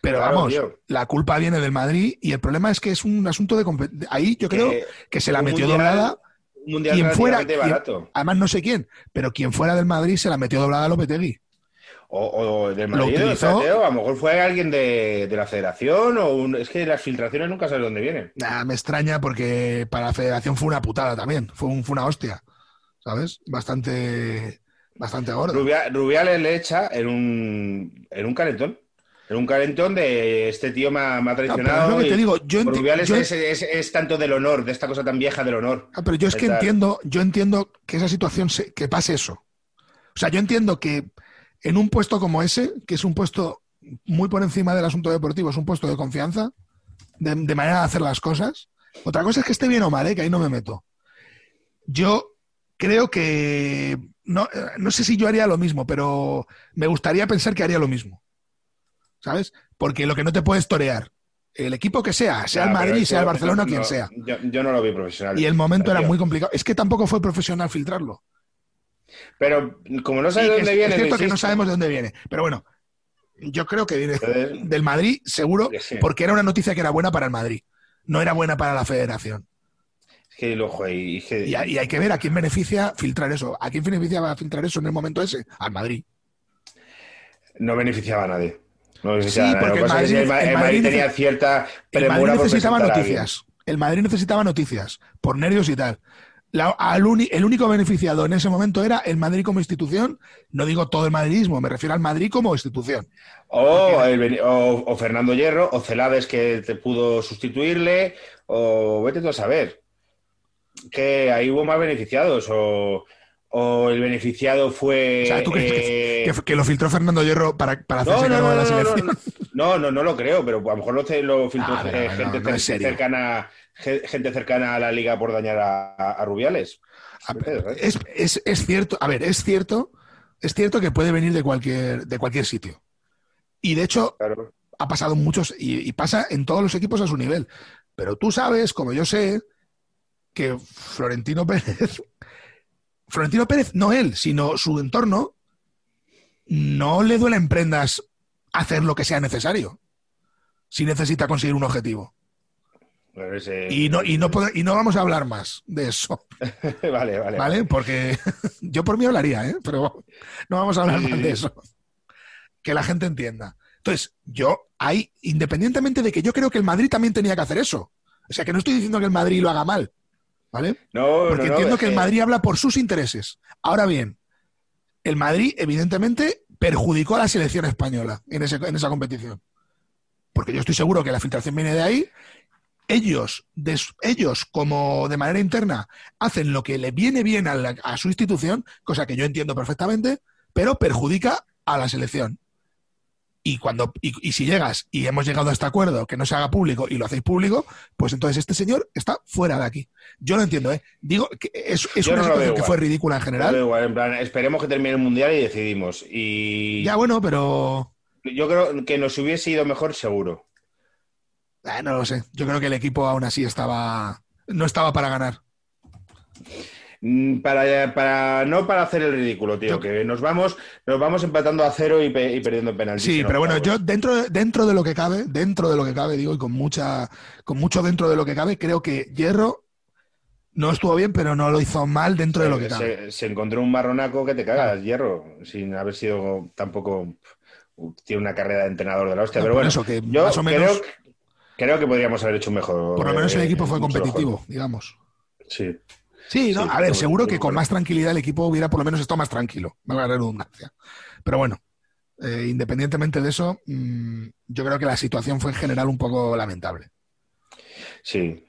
Pero Claro, vamos, tío. la culpa viene del Madrid y el problema es que es un asunto de Ahí yo creo Que que se la metió mundial- doblada. Un mundial Quien fuera, quien- barato. además no sé quién, pero quien fuera del Madrid se la metió doblada a Lopetegui. O, o del Lo Madrid, o utilizó. sea, tío, a lo mejor fue alguien de, de la federación o un- es que las filtraciones nunca sabes dónde vienen. Nah, me extraña porque para la federación fue una putada también. Fue, un- fue una hostia. ¿Sabes? Bastante, bastante gordo. Rubia- Rubiales le echa en un, en un calentón. En un calentón de este tío me ha, me ha Ah, es traicionado. lo que y te digo, yo, enti- Rubiales yo- es, es- es tanto del honor, de esta cosa tan vieja del honor. ah, pero yo es que entiendo, yo entiendo que esa situación se- que pase eso. O sea, yo entiendo que en un puesto como ese, que es un puesto muy por encima del asunto deportivo, es un puesto de confianza, de, de manera de hacer las cosas. Otra cosa es que esté bien o mal, ¿eh? que ahí no me meto. Yo creo que no, eh, no sé si yo haría lo mismo, pero me gustaría pensar que haría lo mismo. ¿Sabes? Porque lo que no te puedes torear, el equipo que sea, sea el Madrid, sea el Barcelona o no- quien sea. Yo, yo no lo vi profesional. Y el momento era muy complicado. Es que tampoco fue profesional filtrarlo. Pero como no sabes de es, dónde viene, es cierto que no sabemos de dónde viene. Pero bueno, yo creo que viene Entonces, del Madrid, seguro, sí. porque era una noticia que era buena para el Madrid. No era buena para la federación. Que el ojo ahí. que- Y, hay- y hay que ver a quién beneficia filtrar eso. ¿A quién beneficia filtrar eso en el momento ese? Al Madrid. no beneficiaba a nadie. No beneficiaba Sí, a nadie. porque el Madrid- el, Ma- el el Madrid Madrid tenía cierta El Madrid necesitaba a noticias. El Madrid necesitaba noticias por nervios y tal. La- al uni- el único beneficiado en ese momento era el Madrid como institución. No digo todo el madridismo, me refiero al Madrid como institución. O, el Beni- o, o Fernando Hierro, o Celades que te pudo sustituirle, o vete tú a saber. Que ahí hubo más beneficiados, o, o el beneficiado fue. O sea, ¿tú crees eh, Que, que lo filtró Fernando Hierro para, para hacerse no, cargo no, de la selección. no, no, no, lo creo, pero a lo mejor lo, filtró Ah, eh, gente, cer- cercana, ge- gente cercana a la liga por dañar a, a- a Rubiales. Ah, ¿Me entiendes, eh? Es, es- es cierto, a ver, es cierto, es cierto que puede venir de cualquier, de cualquier sitio. Y de hecho, Claro. ha pasado muchos y, y pasa en todos los equipos a su nivel. Pero tú sabes, como yo sé, que Florentino Pérez, *laughs* Florentino Pérez, no él, sino su entorno, no le duele en prendas hacer lo que sea necesario si necesita conseguir un objetivo. Ese- Y no, y no, y no vamos a hablar más de eso. *laughs* vale, vale. ¿Vale? Porque *laughs* yo por mí hablaría, ¿eh? Pero no vamos a hablar más de eso. Que la gente entienda. Entonces, yo ahí, independientemente de que yo creo que el Madrid también tenía que hacer eso. O sea, que no estoy diciendo que el Madrid lo haga mal, ¿vale? No, Porque no, entiendo que el Madrid habla por sus intereses. Ahora bien, el Madrid, evidentemente, perjudicó a la selección española en, ese- en esa competición. Porque yo estoy seguro que la filtración viene de ahí. Ellos, de ellos, como de manera interna, hacen lo que le viene bien a, la- a su institución, cosa que yo entiendo perfectamente, pero perjudica a la selección. Y, cuando, y, y si llegas y hemos llegado a este acuerdo que no se haga público y lo hacéis público, pues entonces este señor está fuera de aquí. Yo lo entiendo, ¿eh? Digo que es, es una no situación que fue ridícula en general. veo igual, en plan, esperemos que termine el mundial y decidimos. Y Ya bueno, pero yo creo que nos hubiese ido mejor seguro. eh, no lo sé. Yo creo que el equipo aún así estaba no estaba para ganar. Mm, Para, para no para hacer el ridículo, tío, que nos vamos, nos vamos empatando a cero y, pe- y perdiendo en penaltis. Sí, pero bueno, yo dentro de, dentro de lo que cabe, dentro de lo que cabe, digo, y con mucha con mucho dentro de lo que cabe, creo que Hierro no estuvo bien, pero no lo hizo mal dentro de lo que se, cabe. se- se encontró un marronaco que te cagas, hierro, sin haber sido tampoco tiene una carrera de entrenador de la hostia, No, pero bueno, eso, que yo más o menos- creo, creo que podríamos haber hecho un mejor. Por lo menos el eh, equipo fue mejor. competitivo, digamos. Sí. Sí, ¿no? Sí, a ver, seguro que con más tranquilidad el equipo hubiera por lo menos estado más tranquilo, la redundancia. Pero bueno, eh, independientemente de eso, mm, yo creo que la situación fue en general un poco lamentable. Sí.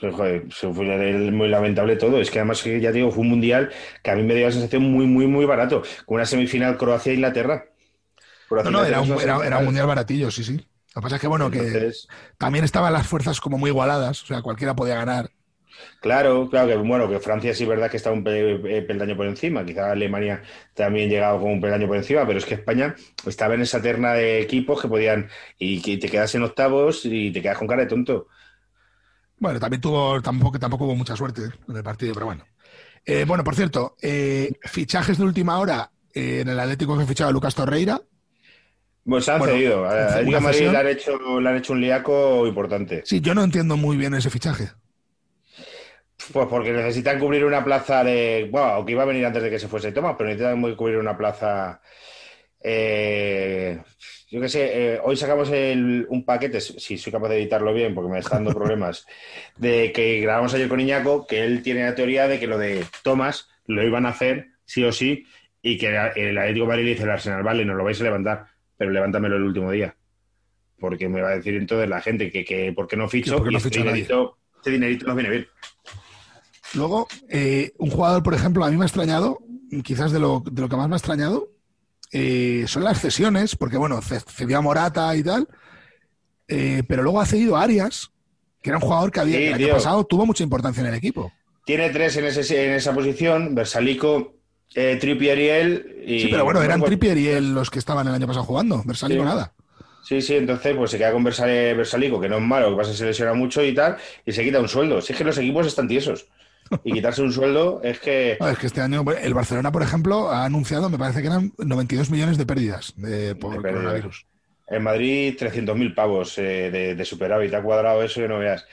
Joder, se fue muy lamentable todo. Es que además, ya digo, fue un mundial que a mí me dio la sensación muy, muy, muy barato. Con una semifinal Croacia-Inglaterra. No, no, era un, era, era un mundial baratillo, sí, sí. Lo que pasa es que, bueno, que también estaban las fuerzas como muy igualadas, o sea, cualquiera podía ganar. Claro, claro que bueno, que Francia sí es verdad que está un eh, peldaño por encima, quizá Alemania también llegado con un peldaño por encima, pero es que España estaba en esa terna de equipos que podían y que te quedas en octavos y te quedas con cara de tonto. Bueno, también tuvo, tampoco, tampoco hubo mucha suerte en el partido, pero bueno. Eh, bueno, por cierto, eh, fichajes de última hora eh, en el Atlético que ha fichado a Lucas Torreira. Se han Bueno, cedido. A Madrid le han hecho, le han hecho un liaco importante. Sí, yo no entiendo muy bien ese fichaje. Pues porque necesitan cubrir una plaza de. Bueno, que iba a venir antes de que se fuese Tomás, pero necesitan cubrir una plaza. eh, yo qué sé, eh, hoy sacamos el- un paquete, si soy capaz de editarlo bien, porque me está dando problemas, *laughs* de que grabamos ayer con Iñaco, que él tiene la teoría de que lo de Tomás lo iban a hacer sí o sí, y que el Atlético de Madrid le dice al Arsenal, vale, nos lo vais a levantar, pero levántamelo el último día. Porque me va a decir entonces la gente que, que ¿por qué no ficho? Por qué y no este ficha nadie. dinerito, este dinerito nos viene bien. Luego, eh, un jugador, por ejemplo, a mí me ha extrañado, quizás de lo, de lo que más me ha extrañado, eh, son las cesiones, porque bueno, ce- cedió a Morata y tal, eh, pero luego ha cedido a Arias, que era un jugador que había Sí, el año pasado tuvo mucha importancia en el equipo. Tiene tres en, ese, en esa posición, Versalico, eh, Trippier y él. Y, Sí, pero bueno, eran Trippier y él los que estaban el año pasado jugando, Versalico Sí. nada. Sí, sí, entonces pues se queda con Versalico, que no es malo, que pasa que se lesiona mucho y tal, y se quita un sueldo. Si es que los equipos están tiesos. Y quitarse un sueldo es que... *laughs* No, es que este año el Barcelona, por ejemplo, ha anunciado, me parece que eran 92 millones de pérdidas de- por De pérdidas. coronavirus. En Madrid, 300.000 pavos eh, de, de superávit. Ha cuadrado eso que no veas.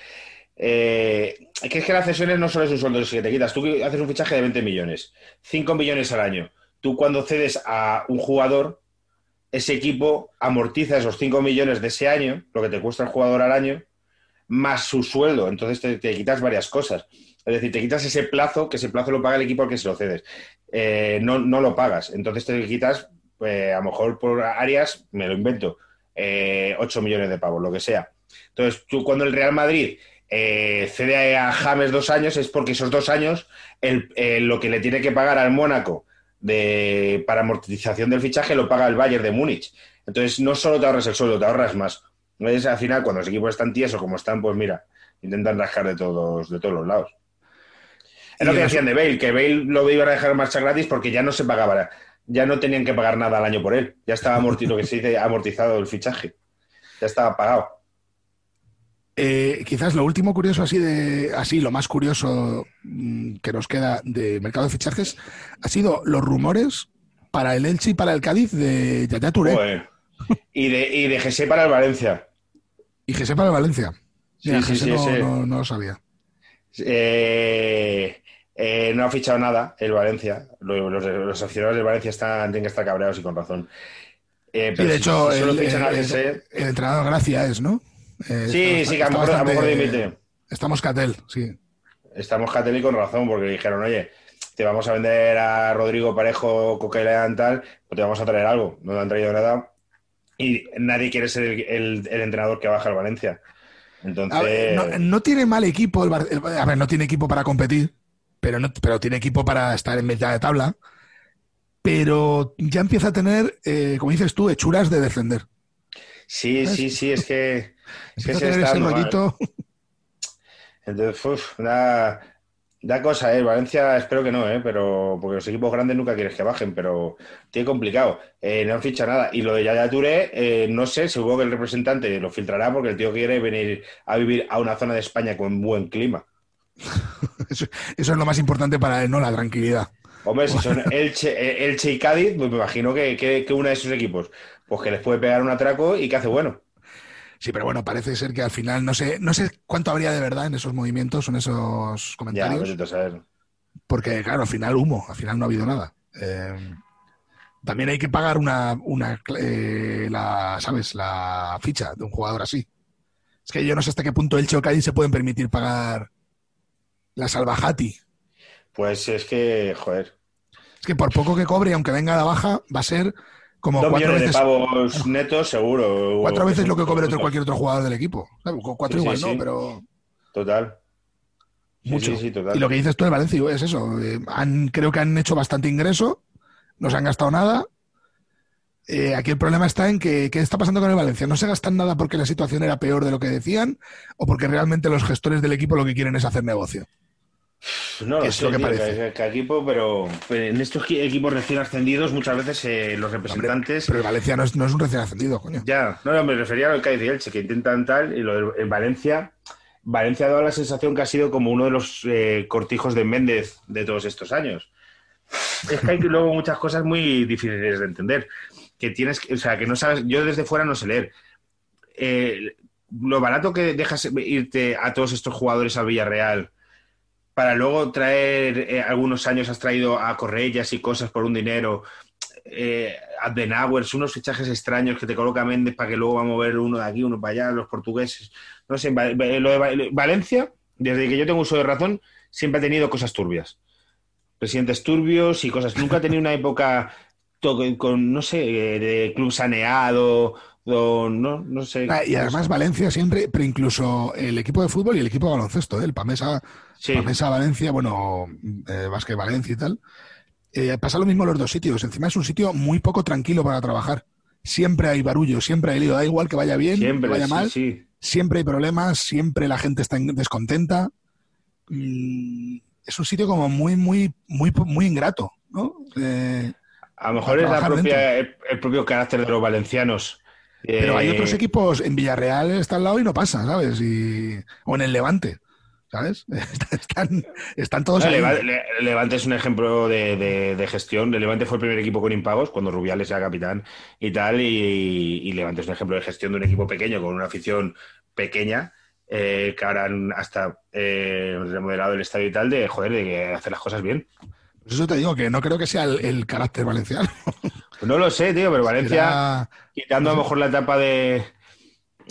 Eh, que es que las cesiones no solo es un sueldo que te quitas. Tú haces un fichaje de 20 millones, 5 millones al año. Tú cuando cedes a un jugador, ese equipo amortiza esos 5 millones de ese año, lo que te cuesta el jugador al año, más su sueldo. Entonces te, te quitas varias cosas. Es decir, te quitas ese plazo, que ese plazo lo paga el equipo al que se lo cedes. Eh, no, no lo pagas. Entonces te quitas, pues, a lo mejor por áreas, me lo invento, eh, 8 millones de pavos, lo que sea. Entonces, tú cuando el Real Madrid eh, cede a James dos años, es porque esos dos años el- eh, lo que le tiene que pagar al Mónaco de, para amortización del fichaje lo paga el Bayern de Múnich. Entonces, no solo te ahorras el sueldo, te ahorras más. Entonces, al final, cuando los equipos están tiesos como están, pues mira, intentan rascar de todos, de todos los lados. Es lo que decían de Bale, que Bale lo iban a dejar en marcha gratis porque ya no se pagaba, ya no tenían que pagar nada al año por él. Ya estaba amorti- lo que se dice amortizado el fichaje. Ya estaba pagado. Eh, quizás lo último curioso así de así lo más curioso mm, que nos queda de mercado de fichajes ha sido los rumores para el Elche y para el Cádiz de Yaya Touré Joder. Y de, y de José para el Valencia. y José para el Valencia. Sí, Mira, sí, sí, no, ese- no- no lo sabía. Eh, eh, no ha fichado nada el Valencia. Lo- Los, los aficionados del Valencia están, tienen que estar cabreados y con razón. Eh, Sí, pero de si- hecho, solo el, fichan a el- José- el entrenador Gracia es, ¿no? Eh, Sí, está- sí, que a lo mejor, mejor dimite. Estamos Catel, sí. Estamos Catel y con razón, porque dijeron, oye, te vamos a vender a Rodrigo Parejo, Coquelán, tal, pues te vamos a traer algo. No te han traído nada. Y nadie quiere ser el entrenador que baja al Valencia. Entonces, ver, no, no tiene mal equipo, el Bar- a ver, no tiene equipo para competir, pero, no, pero tiene equipo para estar en mitad de tabla. Pero ya empieza a tener, eh, como dices tú, hechuras de defender. sí, sí, sí, es que, es que se está ese dando mal. rollito. Entonces, uf, da, da cosa, ¿eh? Valencia espero que no, ¿eh? Pero, porque los equipos grandes nunca quieres que bajen, pero tiene complicado. Eh, no han fichado nada. Y lo de Yaya Touré, eh, no sé, seguro que el representante lo filtrará porque el tío quiere venir a vivir a una zona de España con buen clima. *laughs* Eso, eso es lo más importante para él, ¿no? La tranquilidad. Hombre, si son *laughs* Elche, Elche y Cádiz, pues me imagino que, que, que uno de esos equipos, pues que les puede pegar un atraco y que hace bueno. Sí, pero bueno, parece ser que al final no sé, no sé cuánto habría de verdad en esos movimientos, en esos Ya, comentarios, vete tú a saber. porque claro, al final humo, al final no ha habido nada. Eh, también hay que pagar una, una eh, la, ¿sabes? La ficha de un jugador así. Es que yo no sé hasta qué punto el Cádiz se pueden permitir pagar la salvajati. Pues es que, joder, Es que por poco que cobre, aunque venga a la baja, va a ser como dos millones veces, de pavos netos, seguro. cuatro veces lo que cobre otro, cualquier otro jugador del equipo. ¿sabes? Cuatro Sí, igual, sí, ¿no? sí. Pero Total. Mucho. sí, sí, total. Y lo que dices tú del Valencia es eso. eh, han, creo que han hecho bastante ingreso, no se han gastado nada. Eh, aquí el problema está en que qué está pasando con el Valencia. No se gastan nada porque la situación era peor de lo que decían o porque realmente los gestores del equipo lo que quieren es hacer negocio. No lo sé, lo que parece. equipo, pero en estos equipos recién ascendidos muchas veces eh, los representantes... pero el Valencia no es, un recién ascendido, coño. Ya, no, me refería al Cádiz y Elche, que intentan tal, y lo de Valencia... Valencia ha dado la sensación que ha sido como uno de los eh, cortijos de Méndez de todos estos años. Es que hay luego muchas cosas muy difíciles de entender. Que tienes, o sea, que no sabes, yo desde fuera no sé leer. Eh, lo barato que dejas irte a todos estos jugadores al Villarreal para luego traer, eh, algunos años has traído a Correllas y cosas por un dinero, eh, Adenauer, unos fichajes extraños que te coloca Méndez para que luego va a mover uno de aquí, uno para allá, los portugueses. No sé, lo de Valencia, desde que yo tengo uso de razón, siempre ha tenido cosas turbias. Presidentes turbios y cosas. Nunca ha tenido una época con, no sé, de club saneado, no, no sé. Ah, y además Valencia siempre, pero incluso el equipo de fútbol y el equipo de baloncesto, ¿eh? el Pamesa, Pamesa Valencia, bueno, eh, Valencia y tal. Eh, pasa lo mismo en los dos sitios. Encima es un sitio muy poco tranquilo para trabajar. Siempre hay barullo, siempre hay lío. Da igual que vaya bien, que vaya mal. Siempre hay problemas, siempre la gente está descontenta. Mm, es un sitio como muy, muy, muy, muy ingrato, ¿no? a lo mejor es la propia, el propio carácter de los valencianos pero hay otros eh, equipos, en Villarreal está al lado y no pasa, ¿sabes? Y, o en el Levante, ¿sabes? *laughs* Están, están todos ahí. Levante es un ejemplo de, gestión. El Levante fue el primer equipo con impagos cuando Rubiales era capitán y tal. Y, Levante es un ejemplo de gestión de un equipo pequeño con una afición pequeña. Eh, que ahora hasta eh, remodelado el estadio y tal, de joder, de hacer las cosas bien. Pues eso te digo, que no creo que sea el carácter valenciano. *laughs* No lo sé, tío, pero Valencia, quitando a lo mejor la etapa de,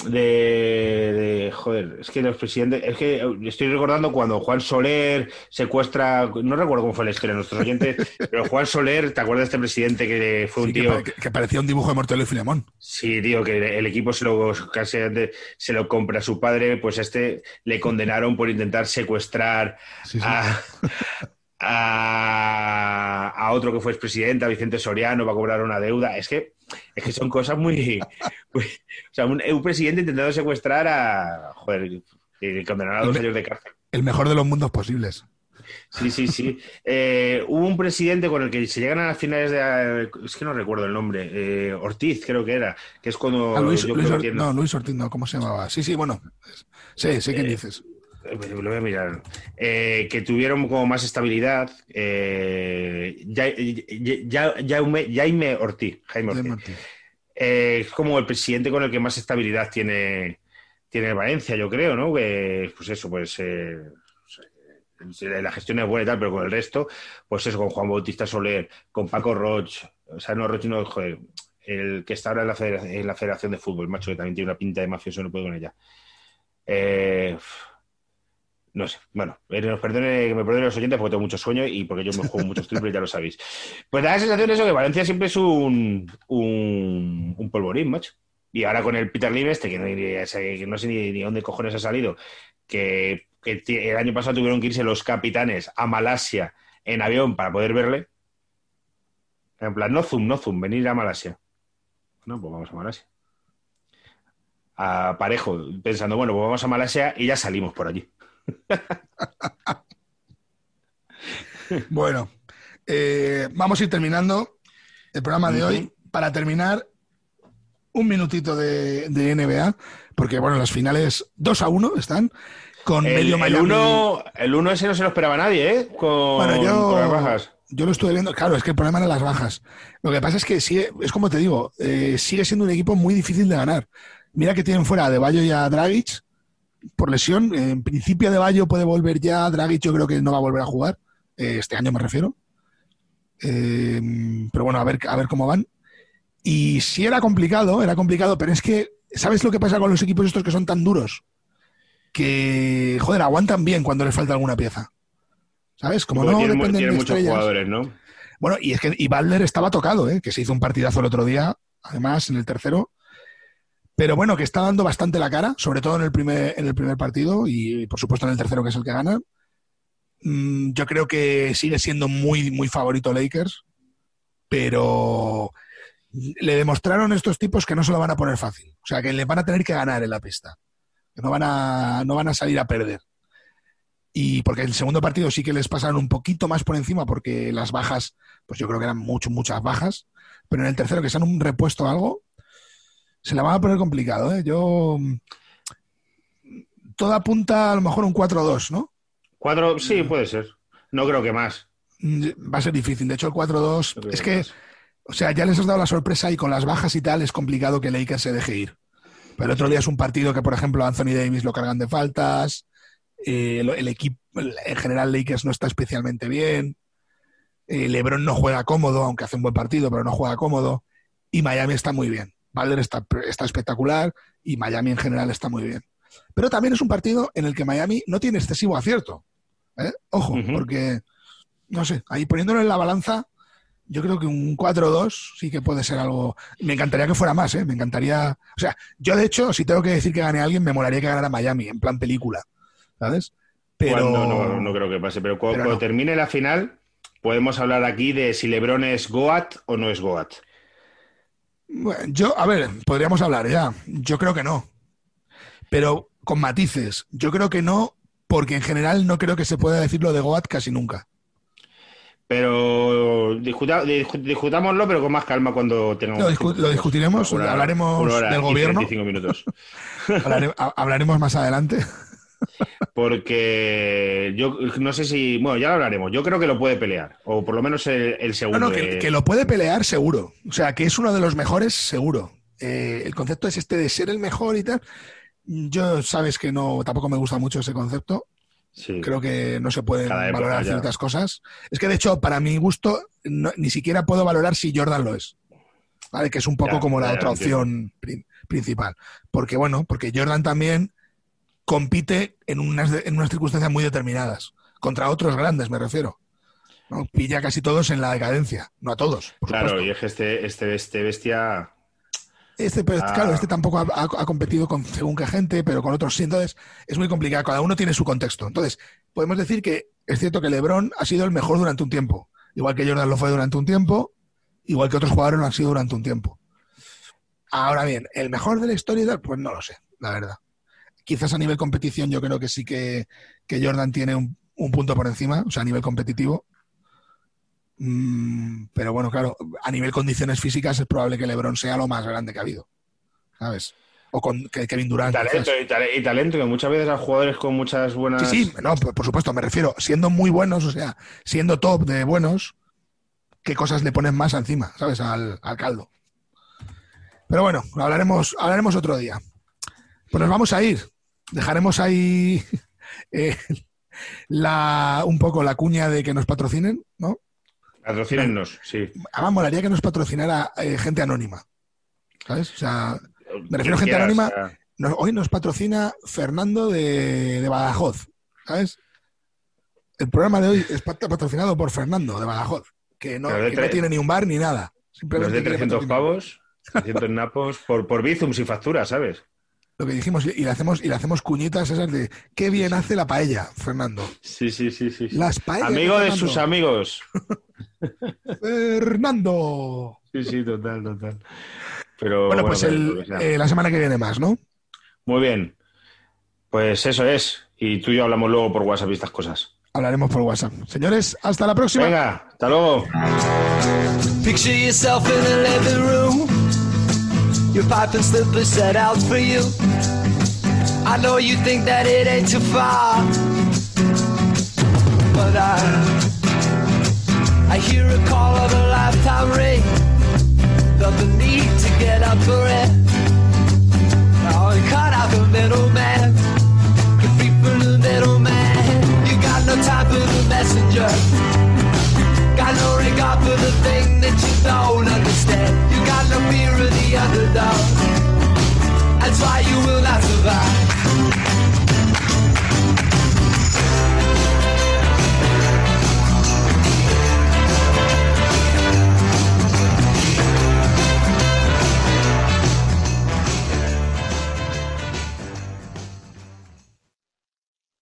de, joder, es que los presidentes, es que estoy recordando cuando Juan Soler secuestra, no recuerdo cómo fue la historia de nuestros oyentes, *laughs* pero Juan Soler, ¿te acuerdas de este presidente que fue un tío que, parecía un dibujo de Mortelo y Filemón? Sí, tío, que el equipo se lo casi se lo compra a su padre, pues este le condenaron por intentar secuestrar a, *laughs* a, otro que fue expresidente, a Vicente Soriano, va a cobrar una deuda. Es que, es que son cosas muy, o sea, un, presidente intentando secuestrar a. Joder, condenar a dos años de cárcel. El mejor de los mundos posibles. Sí, sí, sí. Eh, hubo un presidente con el que se llegan a las finales de. Es que no recuerdo el nombre. Eh, Ortiz, creo que era. Que es cuando. Luis, no, Luis Ortiz, no, ¿cómo se llamaba? Sí, sí, bueno. Sí, sí, ¿qué eh, dices? Lo voy a mirar, eh, que tuvieron como más estabilidad, eh, Jaime Ortiz, Jaime Ortiz. Eh, es como el presidente con el que más estabilidad tiene, tiene Valencia, yo creo, ¿no? pues eso, pues la gestión es buena y tal, pero con el resto, pues eso, con Juan Bautista Soler, con Paco Roch, o sea, no Roch, no, joder, el que está ahora en la, federación, en la Federación de Fútbol, macho, que también tiene una pinta de mafioso, no puedo con ella. Eh, no sé, bueno, eh, me perdone los oyentes porque tengo mucho sueño y porque yo me juego muchos *laughs* triples, ya lo sabéis. Pues da la sensación de eso que Valencia siempre es un, un, un polvorín, macho. Y ahora con el Peter Lim este, que no, sé ni, dónde cojones ha salido, que, el año pasado tuvieron que irse los capitanes a Malasia en avión para poder verle. En plan, no zoom, no zoom, venir a Malasia. No, pues vamos a Malasia. A parejo, pensando, bueno, pues vamos a Malasia y ya salimos por allí. *laughs* bueno, eh, vamos a ir terminando el programa de hoy. Para terminar, un minutito de, NBA, porque bueno, las finales 2 a 1 están. Con el, medio El 1 el uno ese no se lo esperaba nadie, ¿eh? Con, las bajas. Yo lo estuve viendo, claro, es que el problema eran las bajas. Lo que pasa es que sigue, es como te digo, eh, sigue siendo un equipo muy difícil de ganar. Mira que tienen fuera a De Bayo y a Dragic, por lesión. En principio de Bayo puede volver ya. Dragic yo creo que no va a volver a jugar. Eh, este año me refiero. Eh, pero bueno, a ver, a ver cómo van. Y sí era complicado, era complicado, pero es que, ¿sabes lo que pasa con los equipos estos que son tan duros? Que, joder, aguantan bien cuando les falta alguna pieza. ¿Sabes? Como no tienen, dependen muchos jugadores, ¿no? Bueno, y es que y Butler estaba tocado, ¿eh? que se hizo un partidazo el otro día, además, en el tercero. Pero bueno, que está dando bastante la cara, sobre todo en el primer, en el primer partido y por supuesto en el tercero que es el que gana. Mm, yo creo que sigue siendo muy, muy favorito Lakers, pero le demostraron estos tipos que no se lo van a poner fácil. O sea, que le van a tener que ganar en la pista. Que no van a, no van a salir a perder. Y porque el segundo partido sí que les pasaron un poquito más por encima porque las bajas, pues yo creo que eran mucho, muchas bajas. Pero en el tercero, que sean un repuesto algo, se la van a poner complicado. ¿eh? Yo. Todo apunta a lo mejor un 4-2, ¿no? Cuatro, sí, puede ser. No creo que más. Va a ser difícil. De hecho, el 4-2 es que, o sea, ya les has dado la sorpresa y con las bajas y tal es complicado que Lakers se deje ir. Pero el otro día es un partido que, por ejemplo, Anthony Davis lo cargan de faltas. Eh, el, equipo, en general, Lakers no está especialmente bien. Eh, LeBron no juega cómodo, aunque hace un buen partido, pero no juega cómodo. Y Miami está muy bien. Valder está, está espectacular y Miami en general está muy bien. Pero también es un partido en el que Miami no tiene excesivo acierto. ¿eh? Ojo, porque, no sé, ahí poniéndolo en la balanza, yo creo que un 4-2 sí que puede ser algo. Me encantaría que fuera más, ¿eh? Me encantaría. O sea, yo de hecho, si tengo que decir que gane a alguien, me molaría que ganara Miami, en plan película. ¿Sabes? Pero. No, no, creo que pase. Pero cuando, termine la final, podemos hablar aquí de si LeBron es Goat o no es Goat. Bueno, yo, a ver, podríamos hablar ya. Yo creo que no. Pero con matices. Yo creo que no, porque en general no creo que se pueda decir lo de Goat casi nunca. Pero discutámoslo, pero con más calma cuando tengamos. Lo, discutiremos, hablaremos del gobierno. minutos. *laughs* hablaremos más adelante. *laughs* Porque yo no sé si. Bueno, ya lo hablaremos. Yo creo que lo puede pelear. O por lo menos el, segundo. No, no, que, lo puede pelear seguro. O sea, que es uno de los mejores seguro. Eh, el concepto es este de ser el mejor y tal. Yo sabes que no, tampoco me gusta mucho ese concepto. Creo que no se pueden valorar ciertas cosas. Es que de hecho, para mi gusto, ni siquiera puedo valorar si Jordan lo es. ¿Vale? Que es un poco como la otra opción principal. Porque bueno, porque Jordan también compite en unas, en unas circunstancias muy determinadas. Contra otros grandes, me refiero. ¿no? Pilla casi todos en la decadencia. No a todos. claro, y es que este, este, este bestia este, pues, claro, ah. este tampoco ha, competido con según qué gente, pero con otros sí. Entonces, es muy complicado. Cada uno tiene su contexto. Entonces, podemos decir que es cierto que LeBron ha sido el mejor durante un tiempo. Igual que Jordan lo fue durante un tiempo, igual que otros jugadores lo han sido durante un tiempo. Ahora bien, ¿el mejor de la historia? Pues no lo sé, la verdad. Quizás a nivel competición yo creo que sí que, Jordan tiene un, un punto por encima, o sea, a nivel competitivo. Mm, pero bueno, claro, a nivel condiciones físicas es probable que LeBron sea lo más grande que ha habido. ¿Sabes? O con Kevin Durant. Talento, y, talento, que muchas veces a jugadores con muchas buenas. Sí, sí, no, por, supuesto, me refiero, siendo muy buenos, o sea, siendo top de buenos, ¿qué cosas le ponen más encima, ¿sabes? Al, caldo. Pero bueno, hablaremos, hablaremos otro día. Pues nos vamos a ir. Dejaremos ahí *laughs* eh, la, un poco la cuña de que nos patrocinen, ¿no? Patrocínennos, sí. Además, molaría que nos patrocinara eh, gente anónima. ¿Sabes? O sea, me refiero a gente anónima. hoy nos patrocina Fernando de, Badajoz. ¿Sabes? El programa de hoy es patrocinado por Fernando de Badajoz, que no, tiene ni un bar ni nada. Simplemente de 300 pavos, 300 napos, por, por Bizum sin factura, ¿sabes? Lo que dijimos y le hacemos y le hacemos cuñitas esas de qué bien hace la paella, Fernando. Sí, sí, sí, sí. Las paellas. Amigo de, sus amigos. *laughs* Fernando. Sí, sí, total, total. Pero bueno, pues eh, la semana que viene más, ¿no? Muy bien. Pues eso es. Y tú y yo hablamos luego por WhatsApp y estas cosas. Hablaremos por WhatsApp. Señores, hasta la próxima. Venga, hasta luego. Your pipe and slippers set out for you. I know you think that it ain't too far, but I I hear a call of a lifetime ring. Felt the need to get up for it. Oh, and cut out the middleman. Get free from the middleman. You got no time for the messenger. Got no regard for the thing that you don't understand. You got no fear of underdog. That's why you will not survive.